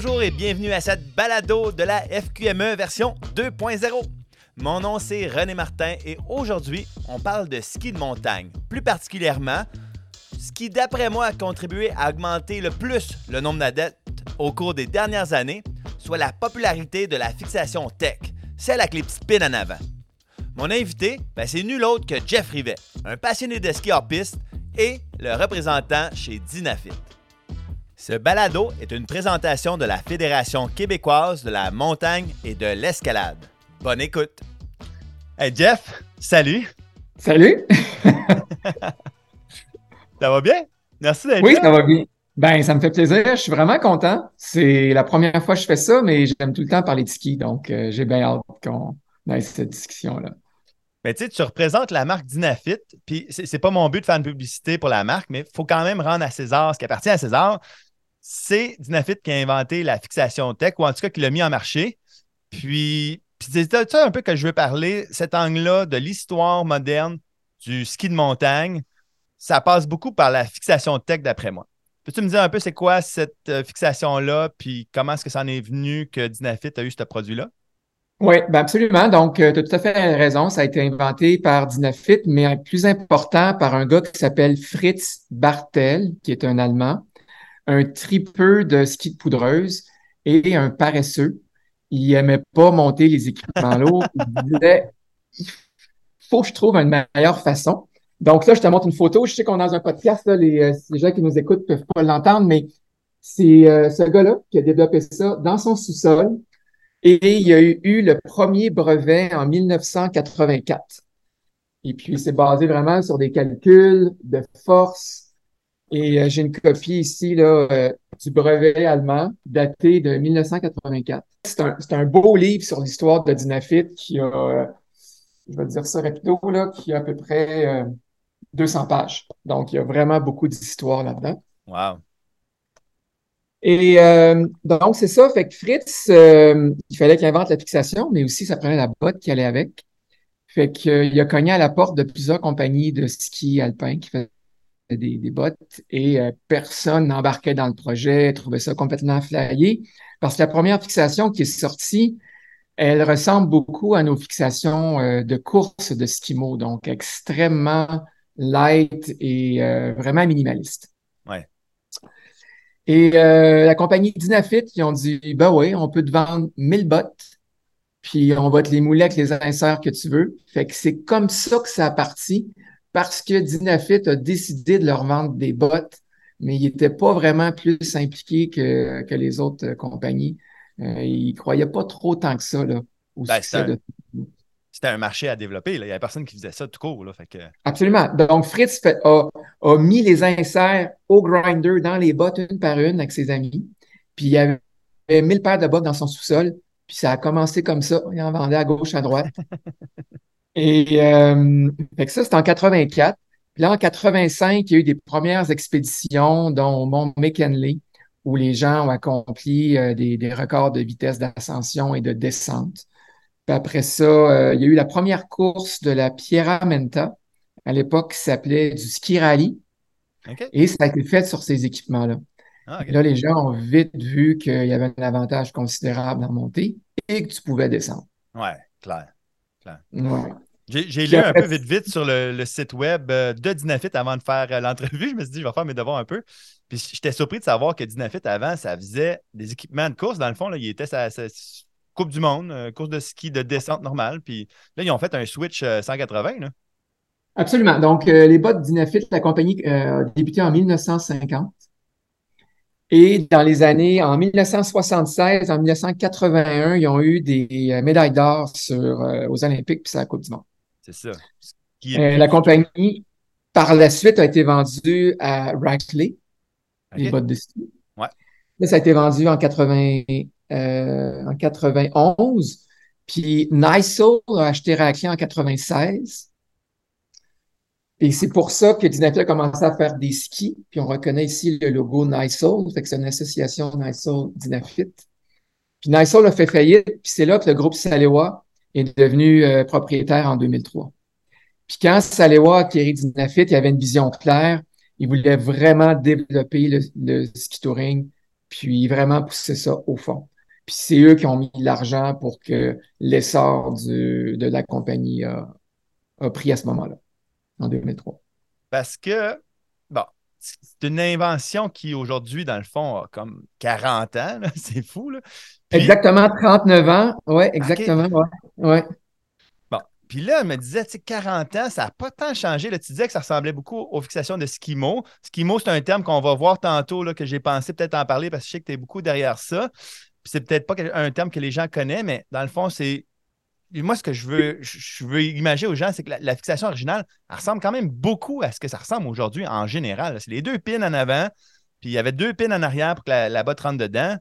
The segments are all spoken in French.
Bonjour et bienvenue à cette balado de la FQME version 2.0. Mon nom c'est René Martin et aujourd'hui on parle de ski de montagne. Plus particulièrement, ce qui d'après moi a contribué à augmenter le plus le nombre d'adeptes au cours des dernières années, soit la popularité de la fixation tech, celle avec les petits pins en avant. Mon invité, ben, c'est nul autre que Jeff Rivet, un passionné de ski hors piste et le représentant chez Dynafit. Ce balado est une présentation de la Fédération québécoise de la montagne et de l'escalade. Bonne écoute. Hey Jeff, salut. Salut. ça va bien? Merci d'être Oui, ça va bien. Ben, ça me fait plaisir. Je suis vraiment content. C'est la première fois que je fais ça, mais j'aime tout le temps parler de ski, donc euh, j'ai bien hâte qu'on ait cette discussion-là. Ben, tu sais, tu représentes la marque Dynafit, puis c'est pas mon but de faire une publicité pour la marque, mais il faut quand même rendre à César ce qui appartient à César c'est Dynafit qui a inventé la fixation tech, ou en tout cas qui l'a mis en marché. Puis, c'est ça un peu que je veux parler, cet angle-là de l'histoire moderne du ski de montagne. Ça passe beaucoup par la fixation tech, d'après moi. Peux-tu me dire un peu c'est quoi cette euh, fixation-là, puis comment est-ce que ça en est venu que Dynafit a eu ce produit-là? Oui, ben absolument. Donc, euh, tu as tout à fait raison. Ça a été inventé par Dynafit, mais plus important par un gars qui s'appelle Fritz Bartel, qui est un Allemand un tripeux de ski de poudreuse et un paresseux. Il aimait pas monter les équipements lourds. Il disait, il faut que je trouve une meilleure façon. Donc là, je te montre une photo. Je sais qu'on est dans un podcast, là, les, euh, les, gens qui nous écoutent peuvent pas l'entendre, mais c'est euh, ce gars-là qui a développé ça dans son sous-sol. Et il a eu, eu le premier brevet en 1984. Et puis, c'est basé vraiment sur des calculs de force, et euh, j'ai une copie ici là, euh, du brevet allemand daté de 1984. C'est un, un, beau livre sur l'histoire de Dynafit qui a, euh, je vais dire ça rapido, là, qui a à peu près 200 pages. Donc, il y a vraiment beaucoup d'histoire là-dedans. Wow. Et donc, c'est ça. Fait que Fritz, il fallait qu'il invente la fixation, mais aussi ça prenait la botte qui allait avec. Fait qu'il a cogné à la porte de plusieurs compagnies de ski alpin qui faisaient des, bottes et euh, personne n'embarquait dans le projet, trouvait ça complètement flyé. Parce que la première fixation qui est sortie, elle ressemble beaucoup à nos fixations euh, de course de skimo, donc extrêmement light et euh, vraiment minimaliste. Ouais. Et la compagnie Dynafit, ils ont dit, ben oui, on peut te vendre 1000 bottes, puis on va te les mouler avec les inserts que tu veux. Fait que c'est comme ça que ça a parti parce que Dynafit a décidé de leur vendre des bottes, mais il n'était pas vraiment plus impliqué que, que les autres euh, compagnies. Euh, il ne croyait pas trop tant que ça là, ben, C'était un marché à développer. Il n'y avait personne qui faisait ça tout court. Là, fait que... Absolument. Donc, Fritz a, a, mis les inserts au grinder dans les bottes une par une avec ses amis. Puis il y avait 1000 paires de bottes dans son sous-sol. Puis ça a commencé comme ça. Il en vendait à gauche, à droite. Et euh, ça, c'était en 84. Puis là, en 85, il y a eu des premières expéditions, dont au Mont McKinley, où les gens ont accompli euh, des, records de vitesse d'ascension et de descente. Puis après ça, euh, il y a eu la première course de la Pierra Menta, à l'époque qui s'appelait du ski rally. Et ça a été fait sur ces équipements-là. Ah, là, les gens ont vite vu qu'il y avait un avantage considérable en montée et que tu pouvais descendre. Ouais, clair. clair. Ouais. J'ai lu un peu vite vite sur le, site web euh, de Dynafit avant de faire euh, l'entrevue. Je me suis dit, je vais faire mes devoirs un peu. Puis j'étais surpris de savoir que Dynafit, avant, ça faisait des équipements de course. Dans le fond, là, il était sa, Coupe du Monde, euh, course de ski de descente normale. Puis là, ils ont fait un switch 180. Là. Absolument. Donc, les bottes Dynafit, la compagnie a débuté en 1950. Et dans les années, en 1976, en 1981, ils ont eu des médailles d'or aux Olympiques puis c'est la Coupe du Monde. C'est ça. Euh, la compagnie, par la suite, a été vendue à Rackley, les bottes de ski. Ouais. Là, ça a été vendu en, 80, euh, en 91. Puis Nysol a acheté Rackley en 96. Et c'est pour ça que Dynafit a commencé à faire des skis. Puis on reconnaît ici le logo Nysol. Fait que c'est une association Nysol Dynafit. Puis Nysol a fait faillite. Puis c'est là que le groupe Salewa est devenu euh, propriétaire en 2003. Puis quand Salewa a acquéri Dynafit, il avait une vision claire. Il voulait vraiment développer le, ski touring puis vraiment pousser ça au fond. Puis c'est eux qui ont mis l'argent pour que l'essor de la compagnie a, pris à ce moment-là, en 2003. Parce que, bon, c'est une invention qui aujourd'hui, dans le fond, a comme 40 ans. C'est fou. Là. Exactement, 39 ans. Oui, exactement. Ouais. Bon, puis là, elle me disait, tu sais, 40 ans, ça n'a pas tant changé. Là, tu disais que ça ressemblait beaucoup aux fixations de Skimo. Skimo, c'est un terme qu'on va voir tantôt, là, que j'ai pensé peut-être en parler parce que je sais que tu es beaucoup derrière ça. Puis c'est peut-être pas un terme que les gens connaissent, mais dans le fond, c'est moi, ce que je veux, je veux imaginer aux gens, c'est que la, fixation originale, elle ressemble quand même beaucoup à ce que ça ressemble aujourd'hui en général. C'est les deux pins en avant, puis il y avait deux pins en arrière pour que la, botte rentre dedans.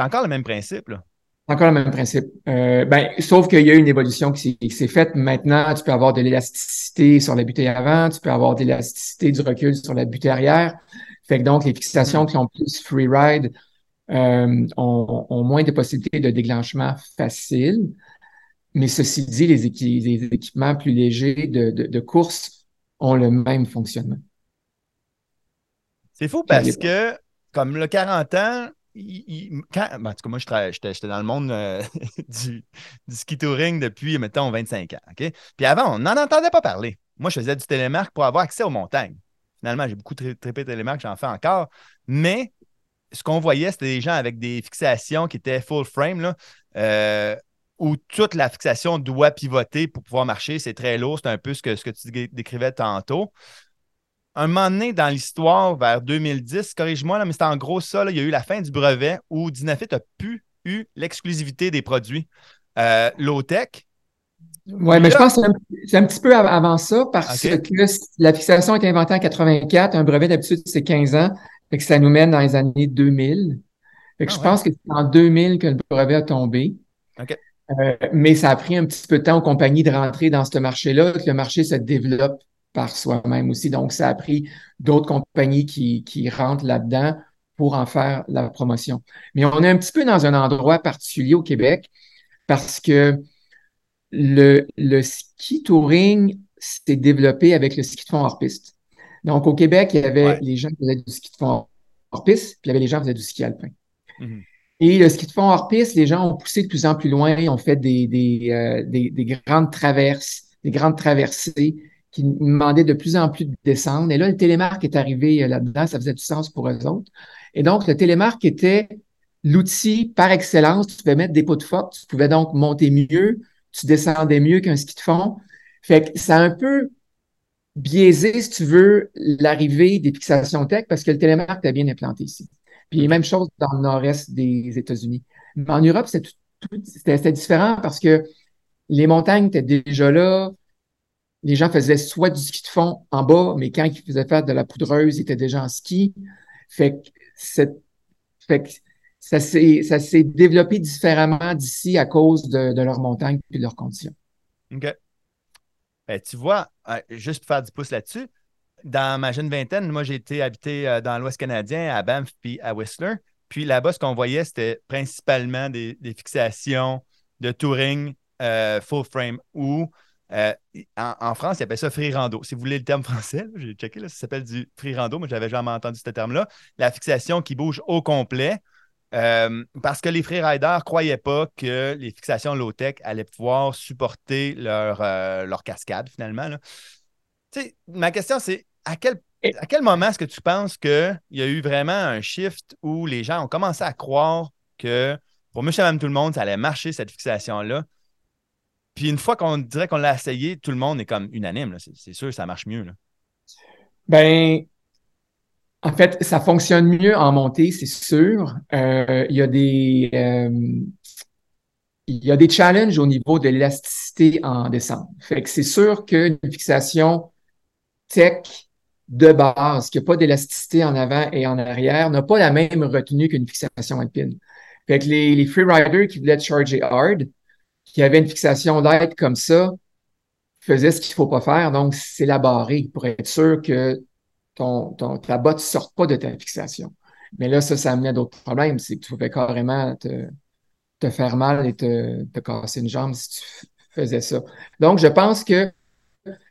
C'est encore le même principe. Là. Encore le même principe. Euh, ben, sauf qu'il y a une évolution qui s'est faite. Maintenant, tu peux avoir de l'élasticité sur la butée avant, tu peux avoir de l'élasticité du recul sur la butée arrière. Fait que donc, les fixations qui ont plus free ride euh, ont, ont, moins de possibilités de déclenchement facile. Mais ceci dit, les, équipements plus légers de, course ont le même fonctionnement. C'est fou parce que, comme le 40 ans, quand, ben, en tout cas, moi, j'étais dans le monde euh, du, ski touring depuis, mettons, 25 ans. Puis avant, on n'en entendait pas parler. Moi, je faisais du télémarque pour avoir accès aux montagnes. Finalement, j'ai beaucoup trippé télémarque, j'en fais encore. Mais ce qu'on voyait, c'était des gens avec des fixations qui étaient full frame. Là. Euh, où toute la fixation doit pivoter pour pouvoir marcher. C'est très lourd. C'est un peu ce que, ce que tu décrivais tantôt. Un moment donné, dans l'histoire, vers 2010, corrige-moi, mais c'était en gros ça, il y a eu la fin du brevet où Dynafit a pu eu l'exclusivité des produits euh, low-tech? Oui, mais je pense que c'est un, petit peu avant ça parce que la fixation a été inventée en 84. Un brevet, d'habitude, c'est 15 ans. Fait que ça nous mène dans les années 2000. Fait que ah je pense que c'est en 2000 que le brevet a tombé. OK. Euh, mais ça a pris un petit peu de temps aux compagnies de rentrer dans ce marché-là, que le marché se développe par soi-même aussi. Donc, ça a pris d'autres compagnies qui, qui rentrent là-dedans pour en faire la promotion. Mais on est un petit peu dans un endroit particulier au Québec parce que le, le ski touring s'est développé avec le ski de fond hors piste. Donc, au Québec, il y avait les gens qui faisaient du ski de fond hors piste, puis il y avait les gens qui faisaient du ski alpin. Mm-hmm. Et le ski de fond hors piste, les gens ont poussé de plus en plus loin, ont fait des, des, euh, des, des, grandes traverses, des grandes traversées qui demandaient de plus en plus de descendre. Et là, le télémarque est arrivé euh, là-dedans, ça faisait du sens pour eux autres. Et donc, le télémarque était l'outil par excellence. Tu pouvais mettre des pots de force, tu pouvais donc monter mieux, tu descendais mieux qu'un ski de fond. Fait que ça a un peu biaisé, si tu veux, l'arrivée des fixations tech parce que le télémarque est bien implanté ici. Puis même chose dans le nord-est des États-Unis. Mais en Europe, c'était différent parce que les montagnes étaient déjà là. Les gens faisaient soit du ski de fond en bas, mais quand ils faisaient faire de la poudreuse, ils étaient déjà en ski. Fait que, fait que ça s'est développé différemment d'ici à cause de, de leurs montagnes et de leurs conditions. OK. Ben, tu vois, euh, juste pour faire du pouce là-dessus, dans ma jeune vingtaine, moi, j'ai été habité euh, dans l'Ouest canadien, à Banff puis à Whistler. Puis là-bas, ce qu'on voyait, c'était principalement des, fixations de touring euh, full frame ou euh, en, France, ils appellent ça free rando. Si vous voulez le terme français, j'ai checké, là, ça s'appelle du free rando. Moi, j'avais jamais entendu ce terme-là. La fixation qui bouge au complet. parce que les freeriders ne croyaient pas que les fixations low-tech allaient pouvoir supporter leur, leur cascade, finalement. Là. ma question, c'est à quel, à quel moment est-ce que tu penses qu'il y a eu vraiment un shift où les gens ont commencé à croire que pour monsieur et madame tout le monde, ça allait marcher cette fixation-là? Puis une fois qu'on dirait qu'on l'a essayé, tout le monde est comme unanime. C'est sûr, ça marche mieux. Ben, en fait, ça fonctionne mieux en montée, c'est sûr. Euh, il y a des. Euh, il y a des challenges au niveau de l'élasticité en descente. Fait que c'est sûr qu'une fixation tech de base, qui n'a pas d'élasticité en avant et en arrière, n'a pas la même retenue qu'une fixation alpine. Fait que les, les freeriders qui voulaient charger hard, qui avaient une fixation light comme ça, faisaient ce qu'il faut pas faire. Donc, c'est la barrée pour être sûr que ton, ton, ta botte ne sorte pas de ta fixation. Mais là, ça, ça amenait d'autres problèmes. C'est que tu pouvais carrément te, te faire mal et te, te casser une jambe si tu faisais ça. Donc, je pense que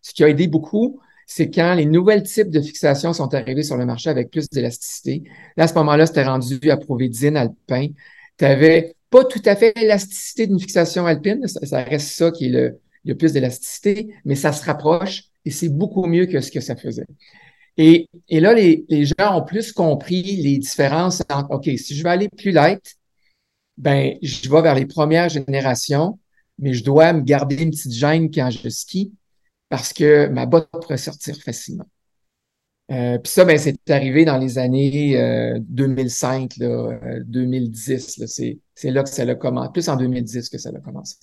ce qui a aidé beaucoup, c'est quand les nouvelles types de fixations sont arrivés sur le marché avec plus d'élasticité. Là, à ce moment-là, c'était rendu à Provédine, alpin. Tu avais pas tout à fait l'élasticité d'une fixation alpine, ça, reste ça qui est le, plus d'élasticité, mais ça se rapproche et c'est beaucoup mieux que ce que ça faisait. Et, là, les, les, gens ont plus compris les différences entre, OK, si je veux aller plus light, ben, je vais vers les premières générations, mais je dois me garder une petite gêne quand je skie parce que ma botte pourrait sortir facilement. Euh, Puis ça, ben, c'est arrivé dans les années euh, 2005, là, 2010. Euh, c'est là que ça a commencé. Plus en 2010 que ça a commencé.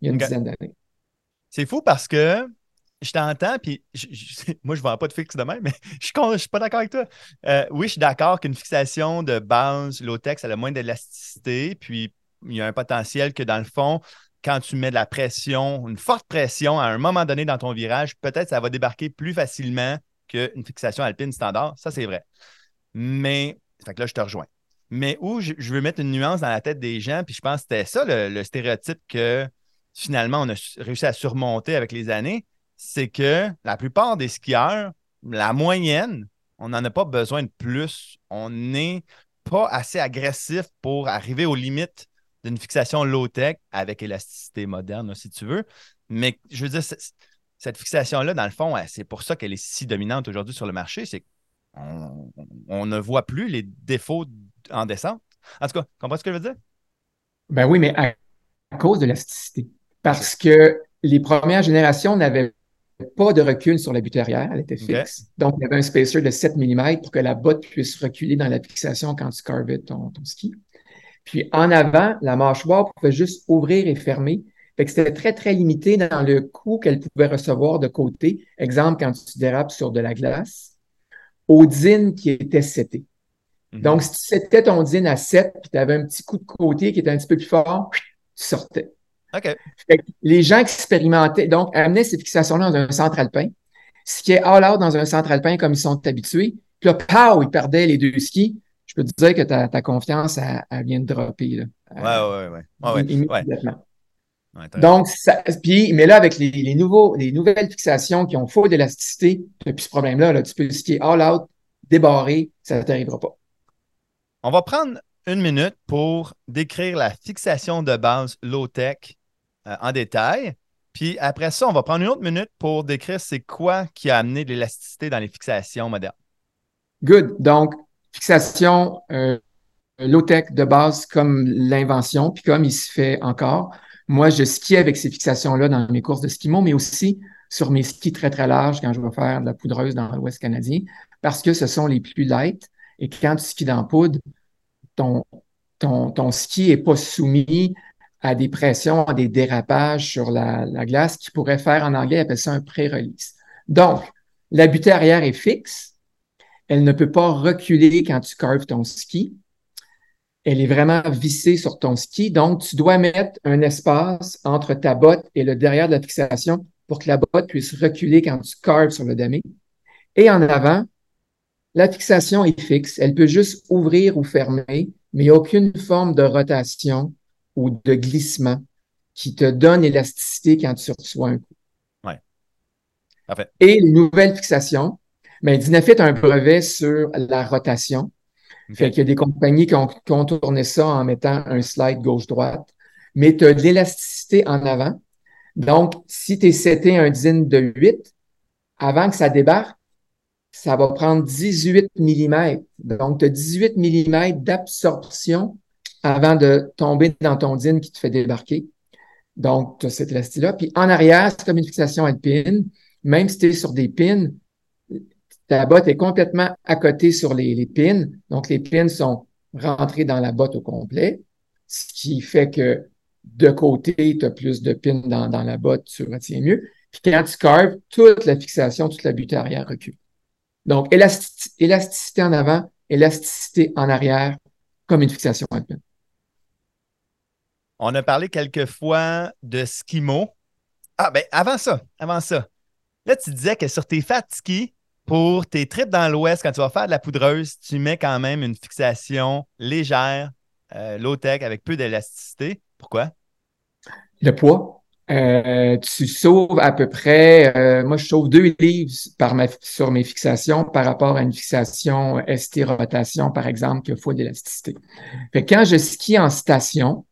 Il y a une dizaine d'années. C'est fou parce que je t'entends, puis moi, je ne vends pas de fixe de même, mais je ne suis pas d'accord avec toi. Euh, oui, je suis d'accord qu'une fixation de base low-tech, elle a moins d'élasticité, puis il y a un potentiel que dans le fond, quand tu mets de la pression, une forte pression à un moment donné dans ton virage, peut-être ça va débarquer plus facilement qu'une fixation alpine standard. Ça, c'est vrai. Mais, fait que là, je te rejoins. Mais où je, veux mettre une nuance dans la tête des gens, puis je pense que c'était ça le, stéréotype que finalement on a réussi à surmonter avec les années, c'est que la plupart des skieurs, la moyenne, on n'en a pas besoin de plus. On n'est pas assez agressif pour arriver aux limites d'une fixation low-tech avec élasticité moderne, si tu veux. Mais je veux dire, cette fixation-là, dans le fond, c'est pour ça qu'elle est si dominante aujourd'hui sur le marché, c'est qu'on on ne voit plus les défauts en descente. En tout cas, comprends ce que je veux dire? Ben oui, mais à, cause de l'élasticité. Parce que les premières générations n'avaient pas de recul sur la butte arrière, elle était fixe. Donc, il y avait un spacer de 7 mm pour que la botte puisse reculer dans la fixation quand tu carvais ton, ton ski. Puis en avant, la mâchoire pouvait juste ouvrir et fermer. Fait que c'était très, très limité dans le coup qu'elle pouvait recevoir de côté. Exemple, quand tu dérapes sur de la glace, au din qui était seté. Mhm. Donc, si tu setais ton din à 7, puis tu avais un petit coup de côté qui était un petit peu plus fort, tu sortais. OK. les gens expérimentaient, donc, amenaient ces fixations-là dans un centre alpin, ce qui est all-out dans un centre alpin comme ils sont habitués. Puis là, pow, ils perdaient les deux skis. Je peux te dire que ta, ta confiance, elle, vient de dropper. Là. Ouais, ouais, ouais. ouais, immédiatement. Donc, ça, puis, mais là, avec les, nouveaux, les nouvelles fixations qui ont faux d'élasticité, tu n'as plus ce problème-là. Là. Tu peux skier all out, débarré, ça ne t'arrivera pas. On va prendre une minute pour décrire la fixation de base low-tech euh, en détail. Puis après ça, on va prendre une autre minute pour décrire c'est quoi qui a amené de l'élasticité dans les fixations modernes. Good. Donc, fixation euh, low-tech de base comme l'invention, puis comme il se fait encore. Moi, je skie avec ces fixations-là dans mes courses de skimo, mais aussi sur mes skis très, très larges quand je vais faire de la poudreuse dans l'Ouest canadien, parce que ce sont les plus light. Et quand tu skis dans poudre, ton, ton, ton ski n'est pas soumis à des pressions, à des dérapages sur la, la glace qui pourrait faire, en anglais, appelle ça un pré-release. Donc, la butée arrière est fixe. Elle ne peut pas reculer quand tu carves ton ski elle est vraiment vissée sur ton ski. Donc, tu dois mettre un espace entre ta botte et le derrière de la fixation pour que la botte puisse reculer quand tu carves sur le dummy. Et en avant, la fixation est fixe. Elle peut juste ouvrir ou fermer, mais il n'y a aucune forme de rotation ou de glissement qui te donne l'élasticité quand tu reçois un coup. Ouais. Et les nouvelles fixations, mais ben, Dynafit a un brevet sur la rotation. Fait qu'il y a des compagnies qui ont contourné ça en mettant un slide gauche-droite. Mais tu as de l'élasticité en avant. Donc, si tu es seté un din de 8, avant que ça débarque, ça va prendre 18 mm. Donc, tu as 18 mm d'absorption avant de tomber dans ton din qui te fait débarquer. Donc, tu as cette élasticité-là. Puis en arrière, c'est comme une fixation alpine. Même si tu es sur des pins, ta botte est complètement à côté sur les, les pins. Donc, les pins sont rentrés dans la botte au complet, ce qui fait que de côté, tu as plus de pins dans, la botte, tu retiens mieux. Puis quand tu carves, toute la fixation, toute la butée arrière recule. Donc, élasticité en avant, élasticité en arrière, comme une fixation à pin. On a parlé quelques fois de skimo. Ah, ben avant ça, avant ça. Là, tu disais que sur tes fat skis, pour tes trips dans l'Ouest, quand tu vas faire de la poudreuse, tu mets quand même une fixation légère, euh, low-tech, avec peu d'élasticité. Pourquoi? Le poids. Euh, tu sauves à peu près, euh, moi je sauve deux livres sur mes fixations par rapport à une fixation ST rotation, par exemple, qui a fois d'élasticité. Quand je skie en station,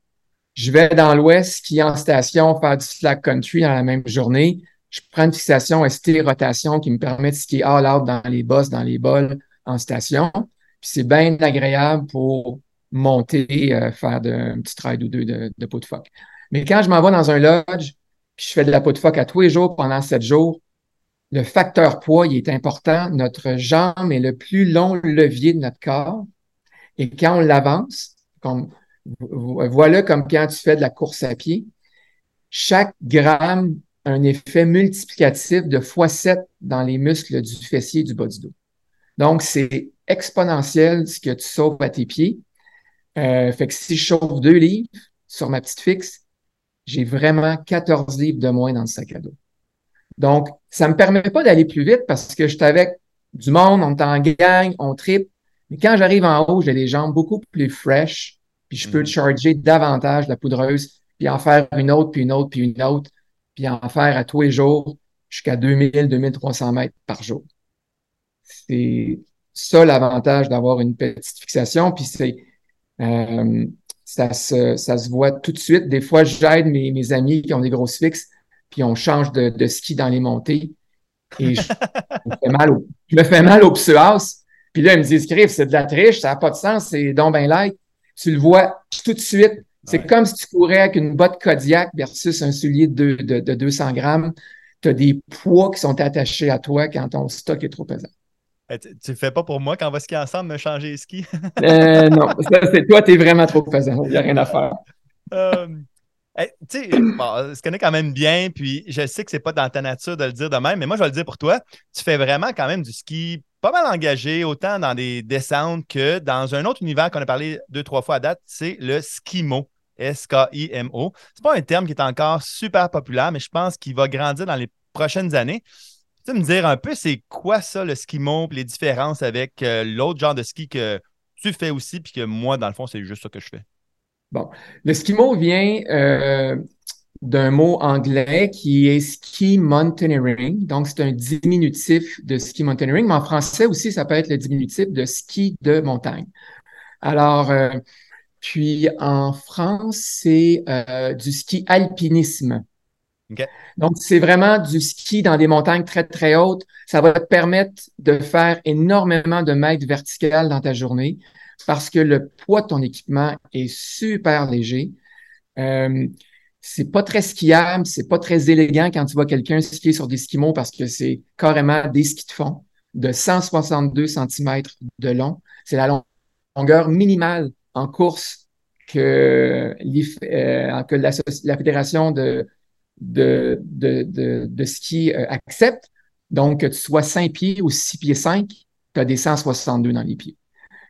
je vais dans l'ouest, skier en station, faire du slack country dans la même journée. Je prends une fixation ST rotation qui me permet de skier all out dans les bosses, dans les bols en station. Puis c'est bien agréable pour monter, euh, faire de, un petit ride ou deux de, de pot de phoque. Mais quand je m'en vais dans un lodge, puis je fais de la peau de phoque à tous les jours pendant sept jours, le facteur poids, il est important. Notre jambe est le plus long levier de notre corps. Et quand on l'avance, comme, voilà comme quand tu fais de la course à pied, chaque gramme un effet multiplicatif de x7 dans les muscles du fessier et du bas du dos. Donc, c'est exponentiel ce que tu sauves à tes pieds. Euh, fait que si je chauffe deux livres sur ma petite fixe, j'ai vraiment 14 livres de moins dans le sac à dos. Donc, ça me permet pas d'aller plus vite parce que je suis avec du monde, on est en gang, on tripe. Mais quand j'arrive en haut, j'ai les jambes beaucoup plus fresh, puis je peux mm-hmm. charger davantage la poudreuse, puis en faire une autre, puis une autre, puis une autre, puis en faire à tous les jours jusqu'à 2000, 2300 mètres par jour. C'est ça l'avantage d'avoir une petite fixation, puis c'est euh, ça se, ça se voit tout de suite. Des fois, j'aide mes, mes amis qui ont des grosses fixes, puis on change de, de ski dans les montées. Et je, me fais mal au, je me fais mal au. Puis là, ils me disent, Criff, c'est de la triche, ça n'a pas de sens, c'est donc ben light. Tu le vois tout de suite. C'est comme si tu courais avec une botte Kodiak versus un soulier de, de, de 200 grammes. Tu as des poids qui sont attachés à toi quand ton stock est trop pesant. Eh, tu, ne le fais pas pour moi quand on va skier ensemble, me changer les skis? euh, non, c'est toi, tu es vraiment trop pesant. Il n'y a rien à faire. Euh, eh, tu sais, bon, se connaît quand même bien, puis je sais que c'est pas dans ta nature de le dire de même, mais moi, je vais le dire pour toi. Tu fais vraiment quand même du ski pas mal engagé, autant dans des descentes que dans un autre univers qu'on a parlé deux, trois fois à date, c'est le skimo. S-K-I-M-O. C'est pas un terme qui est encore super populaire, mais je pense qu'il va grandir dans les prochaines années. Tu peux me dire un peu, c'est quoi ça, le ski et les différences avec euh, l'autre genre de ski que tu fais aussi, puis que moi, dans le fond, c'est juste ça que je fais? Bon, le skimo vient euh, d'un mot anglais qui est ski mountaineering. Donc, c'est un diminutif de ski mountaineering, mais en français aussi, ça peut être le diminutif de ski de montagne. Alors, euh, puis en France, c'est du ski alpinisme. Donc, c'est vraiment du ski dans des montagnes très, très hautes. Ça va te permettre de faire énormément de mètres verticales dans ta journée parce que le poids de ton équipement est super léger. Euh, c'est pas très skiable, c'est pas très élégant quand tu vois quelqu'un skier sur des skimos parce que c'est carrément des skis de fond de 162 cm de long. C'est la longueur minimale en course que, euh, que la, la Fédération de, de, de, de, de ski euh, accepte. Donc, que tu sois 5 pieds ou 6 pieds 5, tu as des 162 dans les pieds.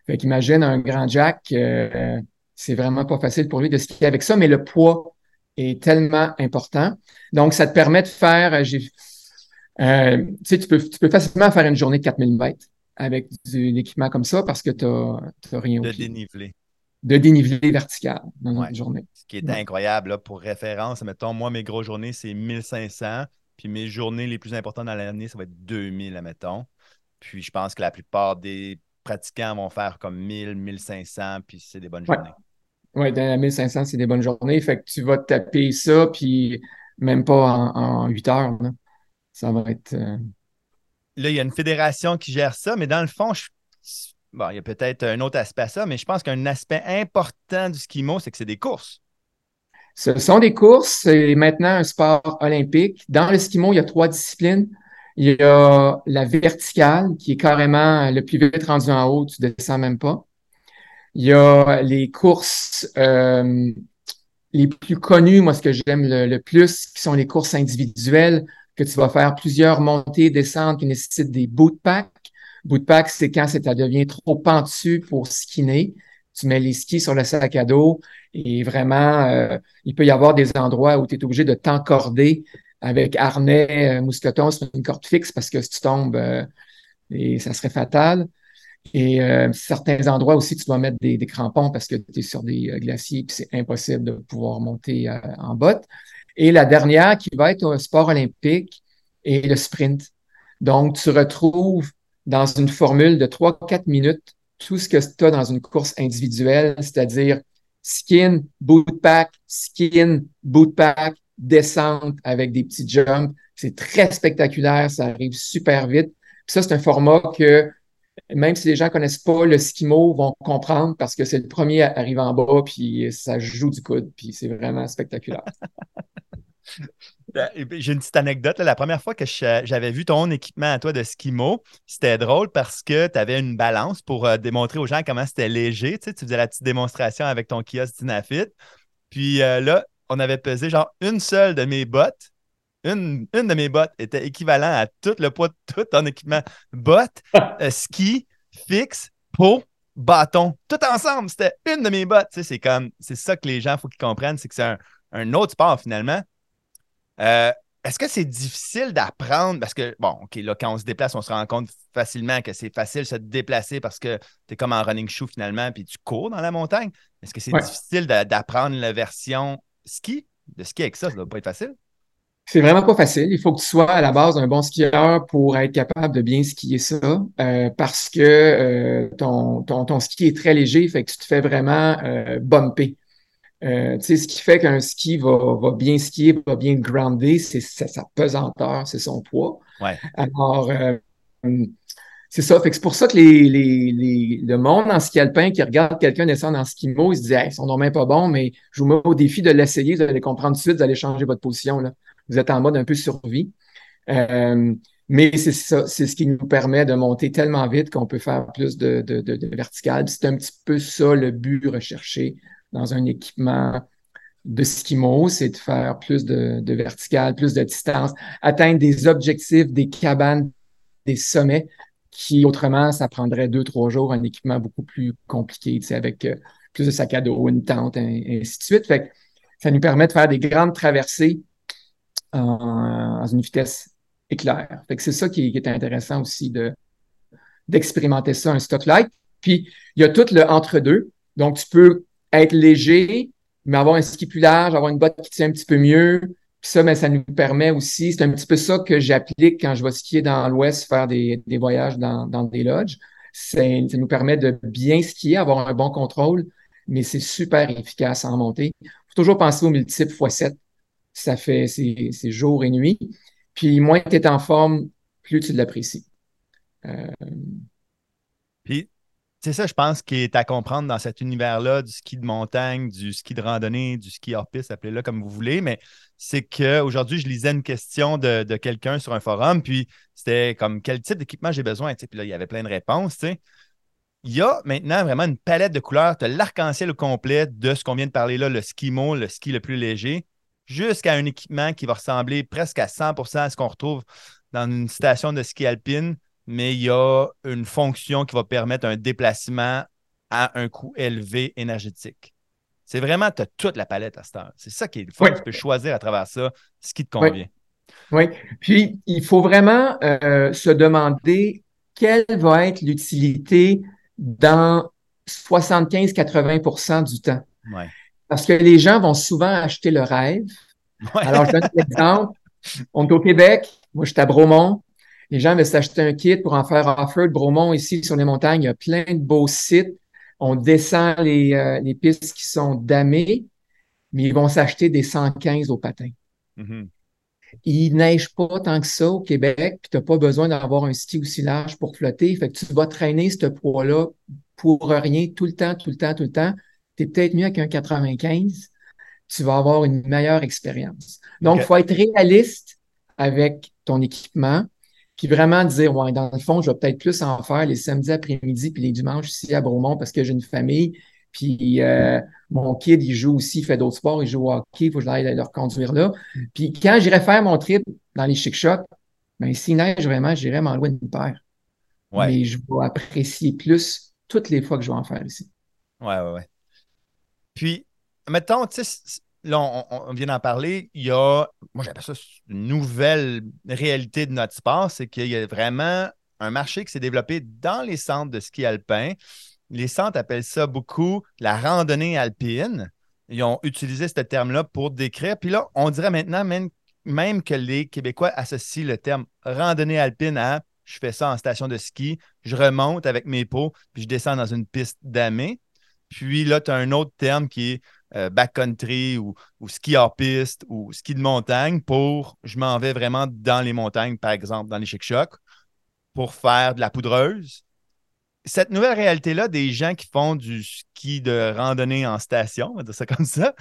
Fait qu'imagine un grand Jack, euh, c'est vraiment pas facile pour lui de skier avec ça, mais le poids est tellement important. Donc, ça te permet de faire, euh, euh, tu sais, tu peux, tu peux facilement faire une journée de 4000 mètres avec du, équipement comme ça parce que tu n'as rien au de dénivelé de dénivelé vertical dans notre journée. Ce qui est incroyable, pour référence, mettons, moi, mes grosses journées, c'est 1500, puis mes journées les plus importantes dans l'année, ça va être 2000, admettons. Puis je pense que la plupart des pratiquants vont faire comme 1000, 1500, puis c'est des bonnes journées. Oui, dans 1500, c'est des bonnes journées. Fait que tu vas taper ça, puis même pas en, 8 heures. Ça va être. Euh, là, il y a une fédération qui gère ça, mais dans le fond, je Bon, il y a peut-être un autre aspect à ça, mais je pense qu'un aspect important du skimo, c'est que c'est des courses. Ce sont des courses, c'est maintenant un sport olympique. Dans le skimo, il y a trois disciplines. Il y a la verticale, qui est carrément le plus vite rendu en haut, tu descends même pas. Il y a les courses euh, les plus connues, moi ce que j'aime le, plus, qui sont les courses individuelles, que tu vas faire plusieurs montées, descentes qui nécessitent des bootpacks. Bootpack, c'est quand ça devient trop pentu pour skiner. Tu mets les skis sur le sac à dos et vraiment, euh, il peut y avoir des endroits où tu es obligé de t'encorder avec harnais, euh, mousqueton sur une corde fixe parce que si tu tombes, euh, et ça serait fatal. Et certains endroits aussi, tu dois mettre des, crampons parce que tu es sur des glaciers et c'est impossible de pouvoir monter en botte. Et la dernière qui va être un sport olympique est le sprint. Donc, tu retrouves dans une formule de 3-4 minutes tout ce que tu as dans une course individuelle, c'est-à-dire skin, bootpack, skin, bootpack, descente avec des petits jumps. C'est très spectaculaire, ça arrive super vite. Ça, c'est un format que même si les gens connaissent pas le skimo, vont comprendre parce que c'est le premier à arriver en bas, puis ça joue du coude, puis c'est vraiment spectaculaire. Ben, j'ai une petite anecdote. La première fois que j'avais vu ton équipement à toi de skimo, c'était drôle parce que tu avais une balance pour euh, démontrer aux gens comment c'était léger. Tu, faisais la petite démonstration avec ton kiosque Dynafit. Puis euh, là, on avait pesé genre une seule de mes bottes. Une, une de mes bottes était équivalent à tout le poids de tout ton équipement. Bottes, euh, ski, fixe, peau, bâton, tout ensemble. C'était une de mes bottes. c'est comme, c'est ça que les gens, faut qu'ils comprennent, c'est que c'est un autre sport finalement. Euh, est-ce que c'est difficile d'apprendre? Parce que, bon, OK, là, quand on se déplace, on se rend compte facilement que c'est facile de se déplacer parce que tu es comme en running shoe finalement, puis tu cours dans la montagne. Est-ce que c'est difficile d'apprendre la version ski? De skier avec ça, ça ne doit pas être facile? C'est vraiment pas facile. Il faut que tu sois à la base un bon skieur pour être capable de bien skier ça, euh, parce que euh, ton, ton, ski est très léger, fait que tu te fais vraiment bumper. Euh, ce qui fait qu'un ski va, va, bien skier, va bien grounder, c'est sa pesanteur, c'est son poids. Ouais. Alors, euh, c'est ça. C'est pour ça que les, les, les, le monde en ski alpin qui regarde quelqu'un descendre en ski mo, il se dit hey, ils sont même pas bons, mais je vous mets au défi de l'essayer, vous allez comprendre tout de suite, vous allez changer votre position. Là. Vous êtes en mode un peu survie. Euh, mais c'est ça, c'est ce qui nous permet de monter tellement vite qu'on peut faire plus de, de, de, de vertical. C'est un petit peu ça le but recherché dans un équipement de skimo, c'est de faire plus de, de vertical, plus de distance, atteindre des objectifs, des cabanes, des sommets qui autrement, ça prendrait deux, trois jours, un équipement beaucoup plus compliqué, tu sais, avec euh, plus de sac à dos, une tente, et, ainsi de suite. Fait que ça nous permet de faire des grandes traversées en, une vitesse éclair. C'est ça qui, qui, est intéressant aussi de d'expérimenter ça, un stock light. Puis, il y a tout le entre-deux. Donc, tu peux être léger, mais avoir un ski plus large, avoir une botte qui tient un petit peu mieux. Puis ça, ben, ça nous permet aussi, c'est un petit peu ça que j'applique quand je vais skier dans l'Ouest, faire des, voyages dans, des lodges. Ça nous permet de bien skier, avoir un bon contrôle, mais c'est super efficace en montée. Il faut toujours penser au multiple x7. Ça fait, c'est jour et nuit. Puis moins tu es en forme, plus tu l'apprécies. Euh... Puis c'est ça, je pense, qui est à comprendre dans cet univers-là du ski de montagne, du ski de randonnée, du ski hors-piste, appelez-le comme vous voulez, mais c'est qu'aujourd'hui, je lisais une question de, quelqu'un sur un forum, puis c'était comme quel type d'équipement j'ai besoin, puis là, il y avait plein de réponses. Il y a maintenant vraiment une palette de couleurs, tu as l'arc-en-ciel au complet de ce qu'on vient de parler là, le ski mo, le ski le plus léger, jusqu'à un équipement qui va ressembler presque à 100% à ce qu'on retrouve dans une station de ski alpine mais il y a une fonction qui va permettre un déplacement à un coût élevé énergétique. C'est vraiment, tu as toute la palette à cette heure. C'est ça qui est le fun. Tu peux choisir à travers ça ce qui te convient. Oui. Puis, il faut vraiment euh, se demander quelle va être l'utilité dans 75-80% du temps. Parce que les gens vont souvent acheter le rêve. Alors, je donne un exemple. On est au Québec. Moi, je suis à Bromont. Les gens veulent s'acheter un kit pour en faire offer. Bromont, ici, sur les montagnes, il y a plein de beaux sites. On descend les, euh, les pistes qui sont damées, mais ils vont s'acheter des 115 au patin. Mm-hmm. Il neige pas tant que ça au Québec, puis tu n'as pas besoin d'avoir un ski aussi large pour flotter. Fait que tu vas traîner ce poids-là pour rien tout le temps, tout le temps, tout le temps. Tu es peut-être mieux qu'un 95. Tu vas avoir une meilleure expérience. Donc, il faut être réaliste avec ton équipement. Puis vraiment dire, ouais, dans le fond, je vais peut-être plus en faire les samedis après-midi puis les dimanches ici à Bromont parce que j'ai une famille. Puis euh, mon kid, il joue aussi, il fait d'autres sports, il joue au hockey, il faut que j'aille le reconduire là. Puis quand j'irai faire mon trip dans les chic shops, ben s'il neige vraiment, j'irai m'en louer une paire. Ouais. Mais je vais apprécier plus toutes les fois que je vais en faire ici. Ouais, ouais, ouais. Puis, mettons, tu sais, là, on, vient d'en parler, il y a, moi j'appelle ça une nouvelle réalité de notre sport, c'est qu'il y a vraiment un marché qui s'est développé dans les centres de ski alpin. Les centres appellent ça beaucoup la randonnée alpine. ils ont utilisé ce terme-là pour décrire. Puis là, on dirait maintenant même, même que les Québécois associent le terme randonnée alpine à je fais ça en station de ski, je remonte avec mes pots, puis je descends dans une piste damée. Puis là, tu as un autre terme qui est euh, backcountry ou, ski hors piste ou ski de montagne pour je m'en vais vraiment dans les montagnes, par exemple, dans les chic-chocs, pour faire de la poudreuse. Cette nouvelle réalité-là, des gens qui font du ski de randonnée en station, on va dire ça comme ça,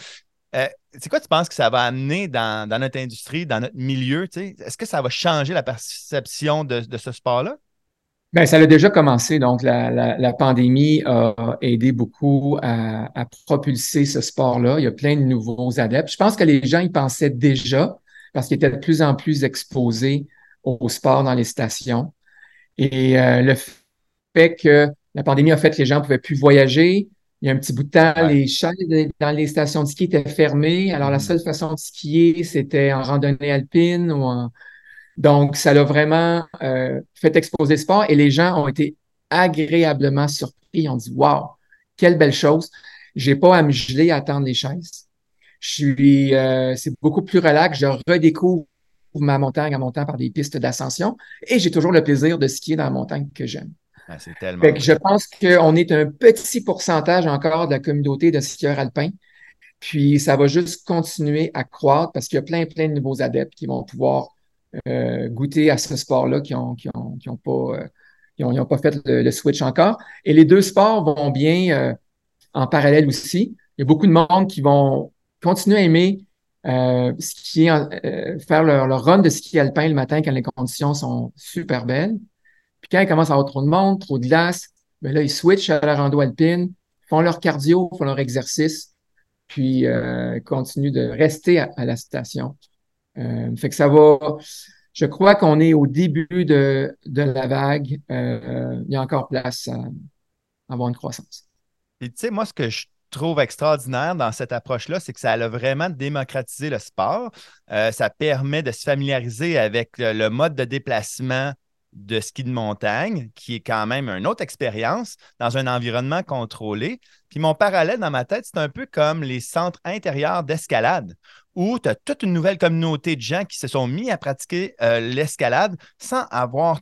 euh, c'est quoi tu penses que ça va amener dans, notre industrie, dans notre milieu? Est-ce que ça va changer la perception de, ce sport-là? Bien, ça a déjà commencé. Donc, la, pandémie a aidé beaucoup à, propulser ce sport-là. Il y a plein de nouveaux adeptes. Je pense que les gens y pensaient déjà parce qu'ils étaient de plus en plus exposés au sport dans les stations. Et euh, le fait que la pandémie a fait que les gens ne pouvaient plus voyager, il y a un petit bout de temps, les chaises dans les stations de ski étaient fermées. Alors, la mm. seule façon de skier, c'était en randonnée alpine ou en... Donc, ça l'a vraiment euh, fait exposer le sport et les gens ont été agréablement surpris. Ils ont dit, wow, quelle belle chose. J'ai pas à me geler à attendre les chaises. Je suis, euh, c'est beaucoup plus relax. Je redécouvre ma montagne en montant par des pistes d'ascension et j'ai toujours le plaisir de skier dans la montagne que j'aime. Ah, tellement... je pense qu'on est un petit pourcentage encore de la communauté de skieurs alpins. Puis ça va juste continuer à croître parce qu'il y a plein, plein de nouveaux adeptes qui vont pouvoir euh, goûter à ce sport-là qui n'ont qui ont, pas, euh, qui ont, pas fait le, switch encore. Et les deux sports vont bien euh, en parallèle aussi. Il y a beaucoup de monde qui vont continuer à aimer skier, faire leur, leur run de ski alpin le matin quand les conditions sont super belles. Puis quand il commence à avoir trop de monde, trop de glace, bien là, ils switchent à la rando alpine, font leur cardio, font leur exercice, puis euh, continuent de rester à, la station. Euh, fait que ça va. Je crois qu'on est au début de, de la vague. Euh, il y a encore place à, avoir une croissance. Et tu sais, moi, ce que je trouve extraordinaire dans cette approche-là, c'est que ça a vraiment démocratisé le sport. ça permet de se familiariser avec le mode de déplacement de ski de montagne, qui est quand même une autre expérience dans un environnement contrôlé. Puis mon parallèle dans ma tête, c'est un peu comme les centres intérieurs d'escalade, où tu as toute une nouvelle communauté de gens qui se sont mis à pratiquer euh, l'escalade sans avoir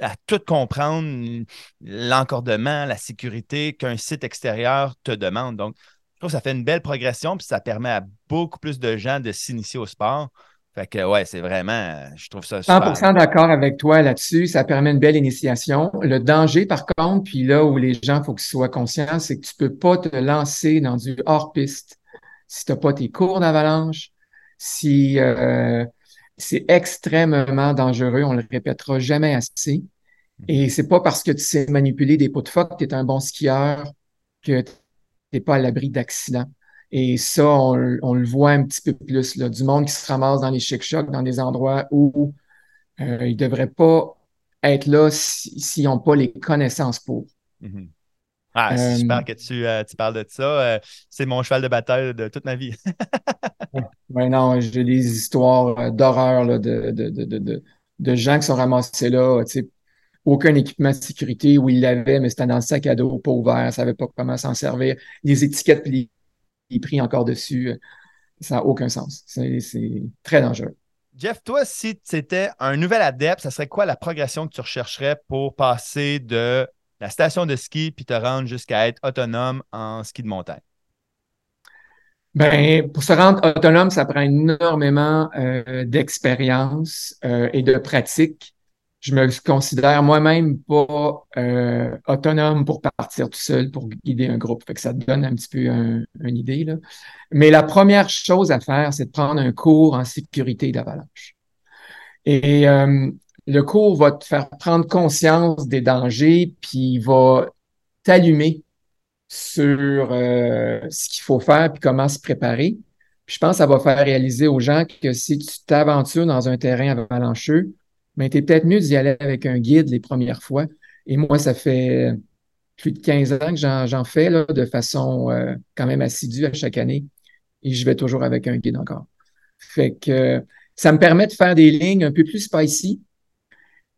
à tout comprendre l'encordement, la sécurité qu'un site extérieur te demande. Donc, je trouve que ça fait une belle progression, puis ça permet à beaucoup plus de gens de s'initier au sport. Fait que, ouais, c'est vraiment, je trouve ça super. 100% d'accord avec toi là-dessus. Ça permet une belle initiation. Le danger, par contre, puis là où les gens, faut qu'ils soient conscients, c'est que tu peux pas te lancer dans du hors-piste si t'as pas tes cours d'avalanche, si euh, c'est extrêmement dangereux. On le répétera jamais assez. Et c'est pas parce que tu sais manipuler des pots de phoque que tu es un bon skieur que tu pas à l'abri d'accidents. Et ça, on, le voit un petit peu plus, là, du monde qui se ramasse dans les chic-chocs, dans des endroits où euh, ils ne devraient pas être là s'ils n'ont pas les connaissances pour. Mm-hmm. Ah, c'est super euh, que tu, euh, tu, parles de ça. c'est mon cheval de bataille de toute ma vie. oui, non, j'ai des histoires d'horreur de, de, de, de, gens qui sont ramassés là, aucun équipement de sécurité où ils l'avaient, mais c'était dans le sac à dos, pas ouvert, ne savaient pas comment s'en servir. Les étiquettes pliées pris encore dessus. Euh, ça n'a aucun sens. C'est très dangereux. Jeff, toi, si c'était un nouvel adepte, ça serait quoi la progression que tu rechercherais pour passer de la station de ski puis te rendre jusqu'à être autonome en ski de montagne? Ben, pour se rendre autonome, ça prend énormément euh, d'expérience euh, et de pratique je me considère moi-même pas euh, autonome pour partir tout seul, pour guider un groupe. Fait que ça te donne un petit peu une idée. Là. Mais la première chose à faire, c'est de prendre un cours en sécurité d'avalanche. Et euh, le cours va te faire prendre conscience des dangers, puis il va t'allumer sur euh, ce qu'il faut faire, puis comment se préparer. Je pense que ça va faire réaliser aux gens que si tu t'aventures dans un terrain avalancheux, mais tu es peut-être mieux d'y aller avec un guide les premières fois. Et moi, ça fait plus de 15 ans que j'en fais là, de façon euh, quand même assidue à chaque année. Et je vais toujours avec un guide encore. Fait que ça me permet de faire des lignes un peu plus spicy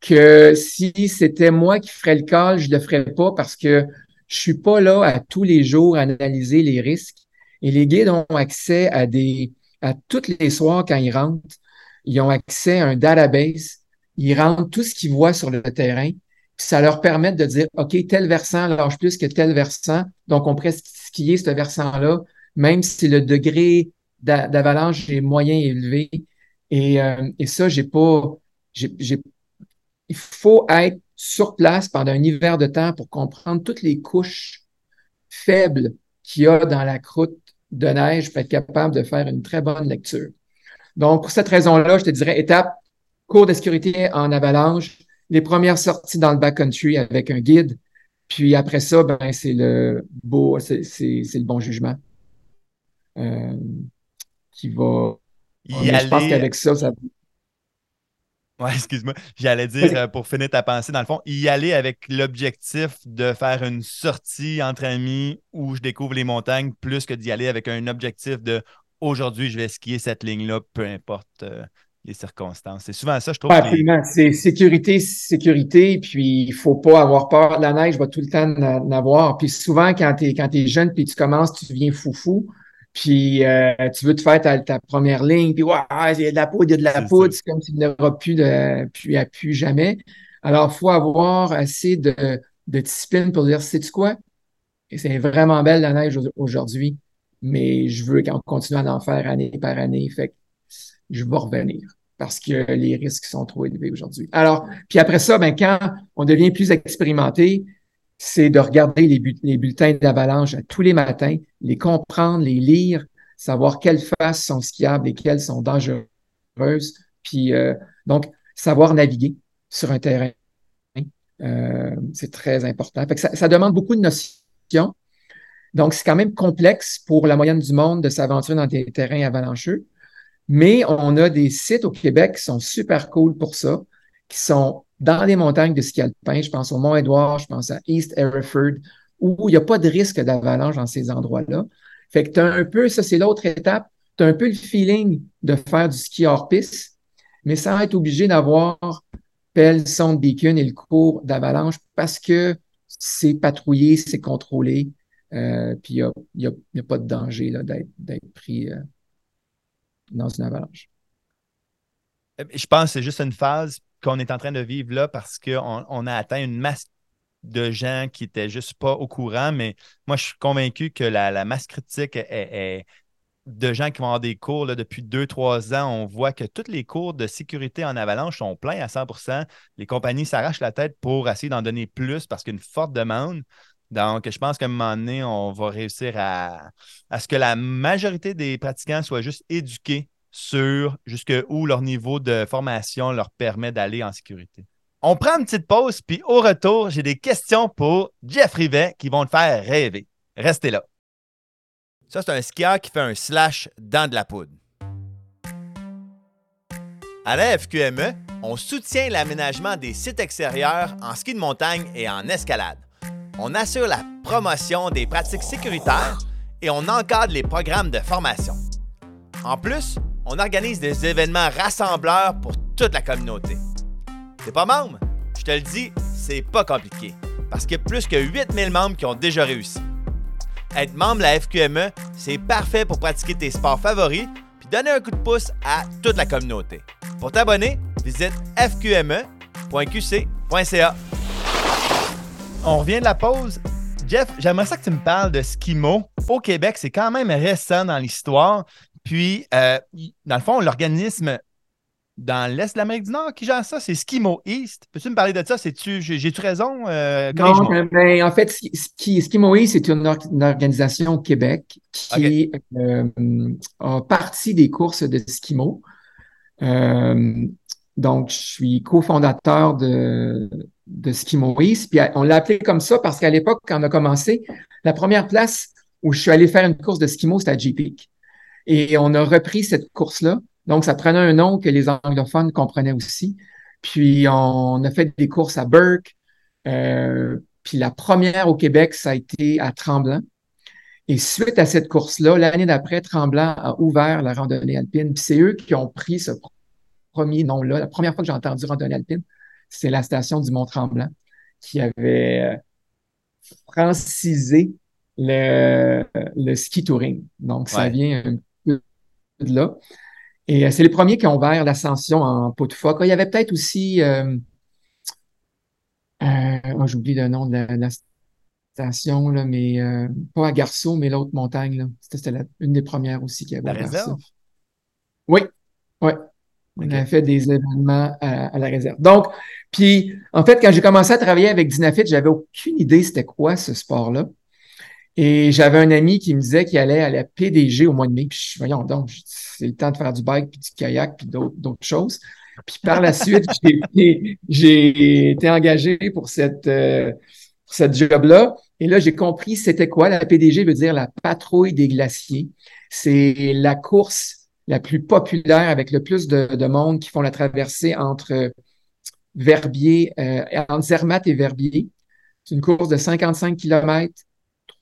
que si c'était moi qui ferais le call, je le ferais pas parce que je suis pas là à tous les jours à analyser les risques Et les guides ont accès à des, à tous les soirs quand ils rentrent, ils ont accès à un database. Ils rentrent tout ce qu'ils voient sur le terrain. Puis ça leur permet de dire, OK, tel versant lâche plus que tel versant. Donc, on pourrait skier ce versant-là, même si le degré d'avalanche est moyen et élevé. Et, euh, et ça, j'ai pas, j'ai, il faut être sur place pendant un hiver de temps pour comprendre toutes les couches faibles qu'il y a dans la croûte de neige pour être capable de faire une très bonne lecture. Donc, pour cette raison-là, je te dirais étape, cours de sécurité en avalanche, les premières sorties dans le backcountry avec un guide, puis après ça, ben, c'est le beau, c'est, le bon jugement euh, qui va. je pense qu'avec ça, ça. Ouais, excuse-moi. J'allais dire, euh, pour finir ta pensée, dans le fond, y aller avec l'objectif de faire une sortie entre amis où je découvre les montagnes, plus que d'y aller avec un objectif de aujourd'hui, je vais skier cette ligne-là, peu importe euh, les circonstances. C'est souvent ça, je trouve. absolument. C'est sécurité, sécurité, puis il faut pas avoir peur. La neige va tout le temps en avoir. Puis souvent, quand tu es, quand es jeune, puis tu commences, tu deviens foufou. Puis euh, tu veux te faire ta, première ligne, puis ouais, il y a de la poudre, il y a de la poudre, c'est comme s'il n'y aura plus de plus à plus jamais. Alors, il faut avoir assez de, de discipline pour dire, sais-tu quoi? C'est vraiment belle la neige aujourd'hui, mais je veux qu'on continue à en faire année par année. Fait que je vais revenir parce que les risques sont trop élevés aujourd'hui. Alors, puis après ça, ben, quand on devient plus expérimenté, c'est de regarder les, bulletins d'avalanche tous les matins, les comprendre, les lire, savoir quelles faces sont skiables et quelles sont dangereuses. Puis euh, donc, savoir naviguer sur un terrain, euh, c'est très important. ça, ça, demande beaucoup de notions. Donc, c'est quand même complexe pour la moyenne du monde de s'aventurer dans des terrains avalancheux. Mais on a des sites au Québec qui sont super cool pour ça, qui sont dans les montagnes de ski alpin. Je pense au Mont-Édouard, je pense à East Hereford, où il n'y a pas de risque d'avalanche dans ces endroits-là. Fait que tu as un peu, ça c'est l'autre étape, tu as un peu le feeling de faire du ski hors piste, mais sans être obligé d'avoir pelle, sonde, beacon et le cours d'avalanche parce que c'est patrouillé, c'est contrôlé, euh, puis il n'y a, a, pas de danger d'être pris euh, dans une avalanche. Euh, je pense que c'est juste une phase qu'on est en train de vivre là parce qu'on on a atteint une masse de gens qui n'étaient juste pas au courant, mais moi, je suis convaincu que la, masse critique est, de gens qui vont avoir des cours là, depuis deux, trois ans. On voit que tous les cours de sécurité en avalanche sont pleins à 100% Les compagnies s'arrachent la tête pour essayer d'en donner plus parce qu'il y a une forte demande. Donc, je pense qu'à un moment donné, on va réussir à, ce que la majorité des pratiquants soient juste éduqués sur jusqu'où leur niveau de formation leur permet d'aller en sécurité. On prend une petite pause, puis au retour, j'ai des questions pour Jeff Rivet qui vont te faire rêver. Restez là. Ça, c'est un skieur qui fait un slash dans de la poudre. À la FQME, on soutient l'aménagement des sites extérieurs en ski de montagne et en escalade. On assure la promotion des pratiques sécuritaires et on encadre les programmes de formation. En plus, on organise des événements rassembleurs pour toute la communauté. T'es pas membre? Je te le dis, c'est pas compliqué. Parce qu'il y a plus que 8000 membres qui ont déjà réussi. Être membre de la FQME, c'est parfait pour pratiquer tes sports favoris puis donner un coup de pouce à toute la communauté. Pour t'abonner, visite fqme.qc.ca. On revient de la pause. Jeff, j'aimerais ça que tu me parles de Skimo. Au Québec, c'est quand même récent dans l'histoire. Puis, euh, dans le fond, l'organisme dans l'Est de l'Amérique du Nord qui gère ça, c'est Skimo East. Peux-tu me parler de ça? J'ai-tu raison? Euh, non, ben, en fait, Skimo East, c'est une, organisation au Québec qui euh, a partie des courses de Skimo. donc, je suis cofondateur de, de Skimo East. Puis, on l'a appelé comme ça parce qu'à l'époque, quand on a commencé, la première place où je suis allé faire une course de Skimo, c'était à J-Peak. Et on a repris cette course-là. Donc, ça prenait un nom que les anglophones comprenaient aussi. Puis, on a fait des courses à Burke. Euh, puis, la première au Québec, ça a été à Tremblant. Et suite à cette course-là, l'année d'après, Tremblant a ouvert la randonnée alpine. Puis, c'est eux qui ont pris ce premier nom-là. La première fois que j'ai entendu randonnée alpine, c'est la station du Mont-Tremblant qui avait euh, francisé le, le ski touring. Donc, ça vient un peu de là. Et c'est les premiers qui ont ouvert l'ascension en pot de phoque. Il y avait peut-être aussi, euh, oh, j'oublie le nom de la, station, là, mais pas à Garceau, mais l'autre montagne. C'était une des premières aussi qui avait ouvert ça. Oui, oui. On a fait des événements à, la réserve. Donc, puis, en fait, quand j'ai commencé à travailler avec Dynafit, j'avais aucune idée c'était quoi ce sport-là. Et j'avais un ami qui me disait qu'il allait à la PDG au mois de mai. Puis, voyons donc, c'est le temps de faire du bike, puis du kayak, puis d'autres choses. Puis par la suite, j'ai été engagé pour euh, cette job-là. Et là, j'ai compris c'était quoi. La PDG veut dire la patrouille des glaciers. C'est la course la plus populaire avec le plus de, monde qui font la traversée entre Verbier, euh, entre Zermatt et Verbier. C'est une course de 55 km,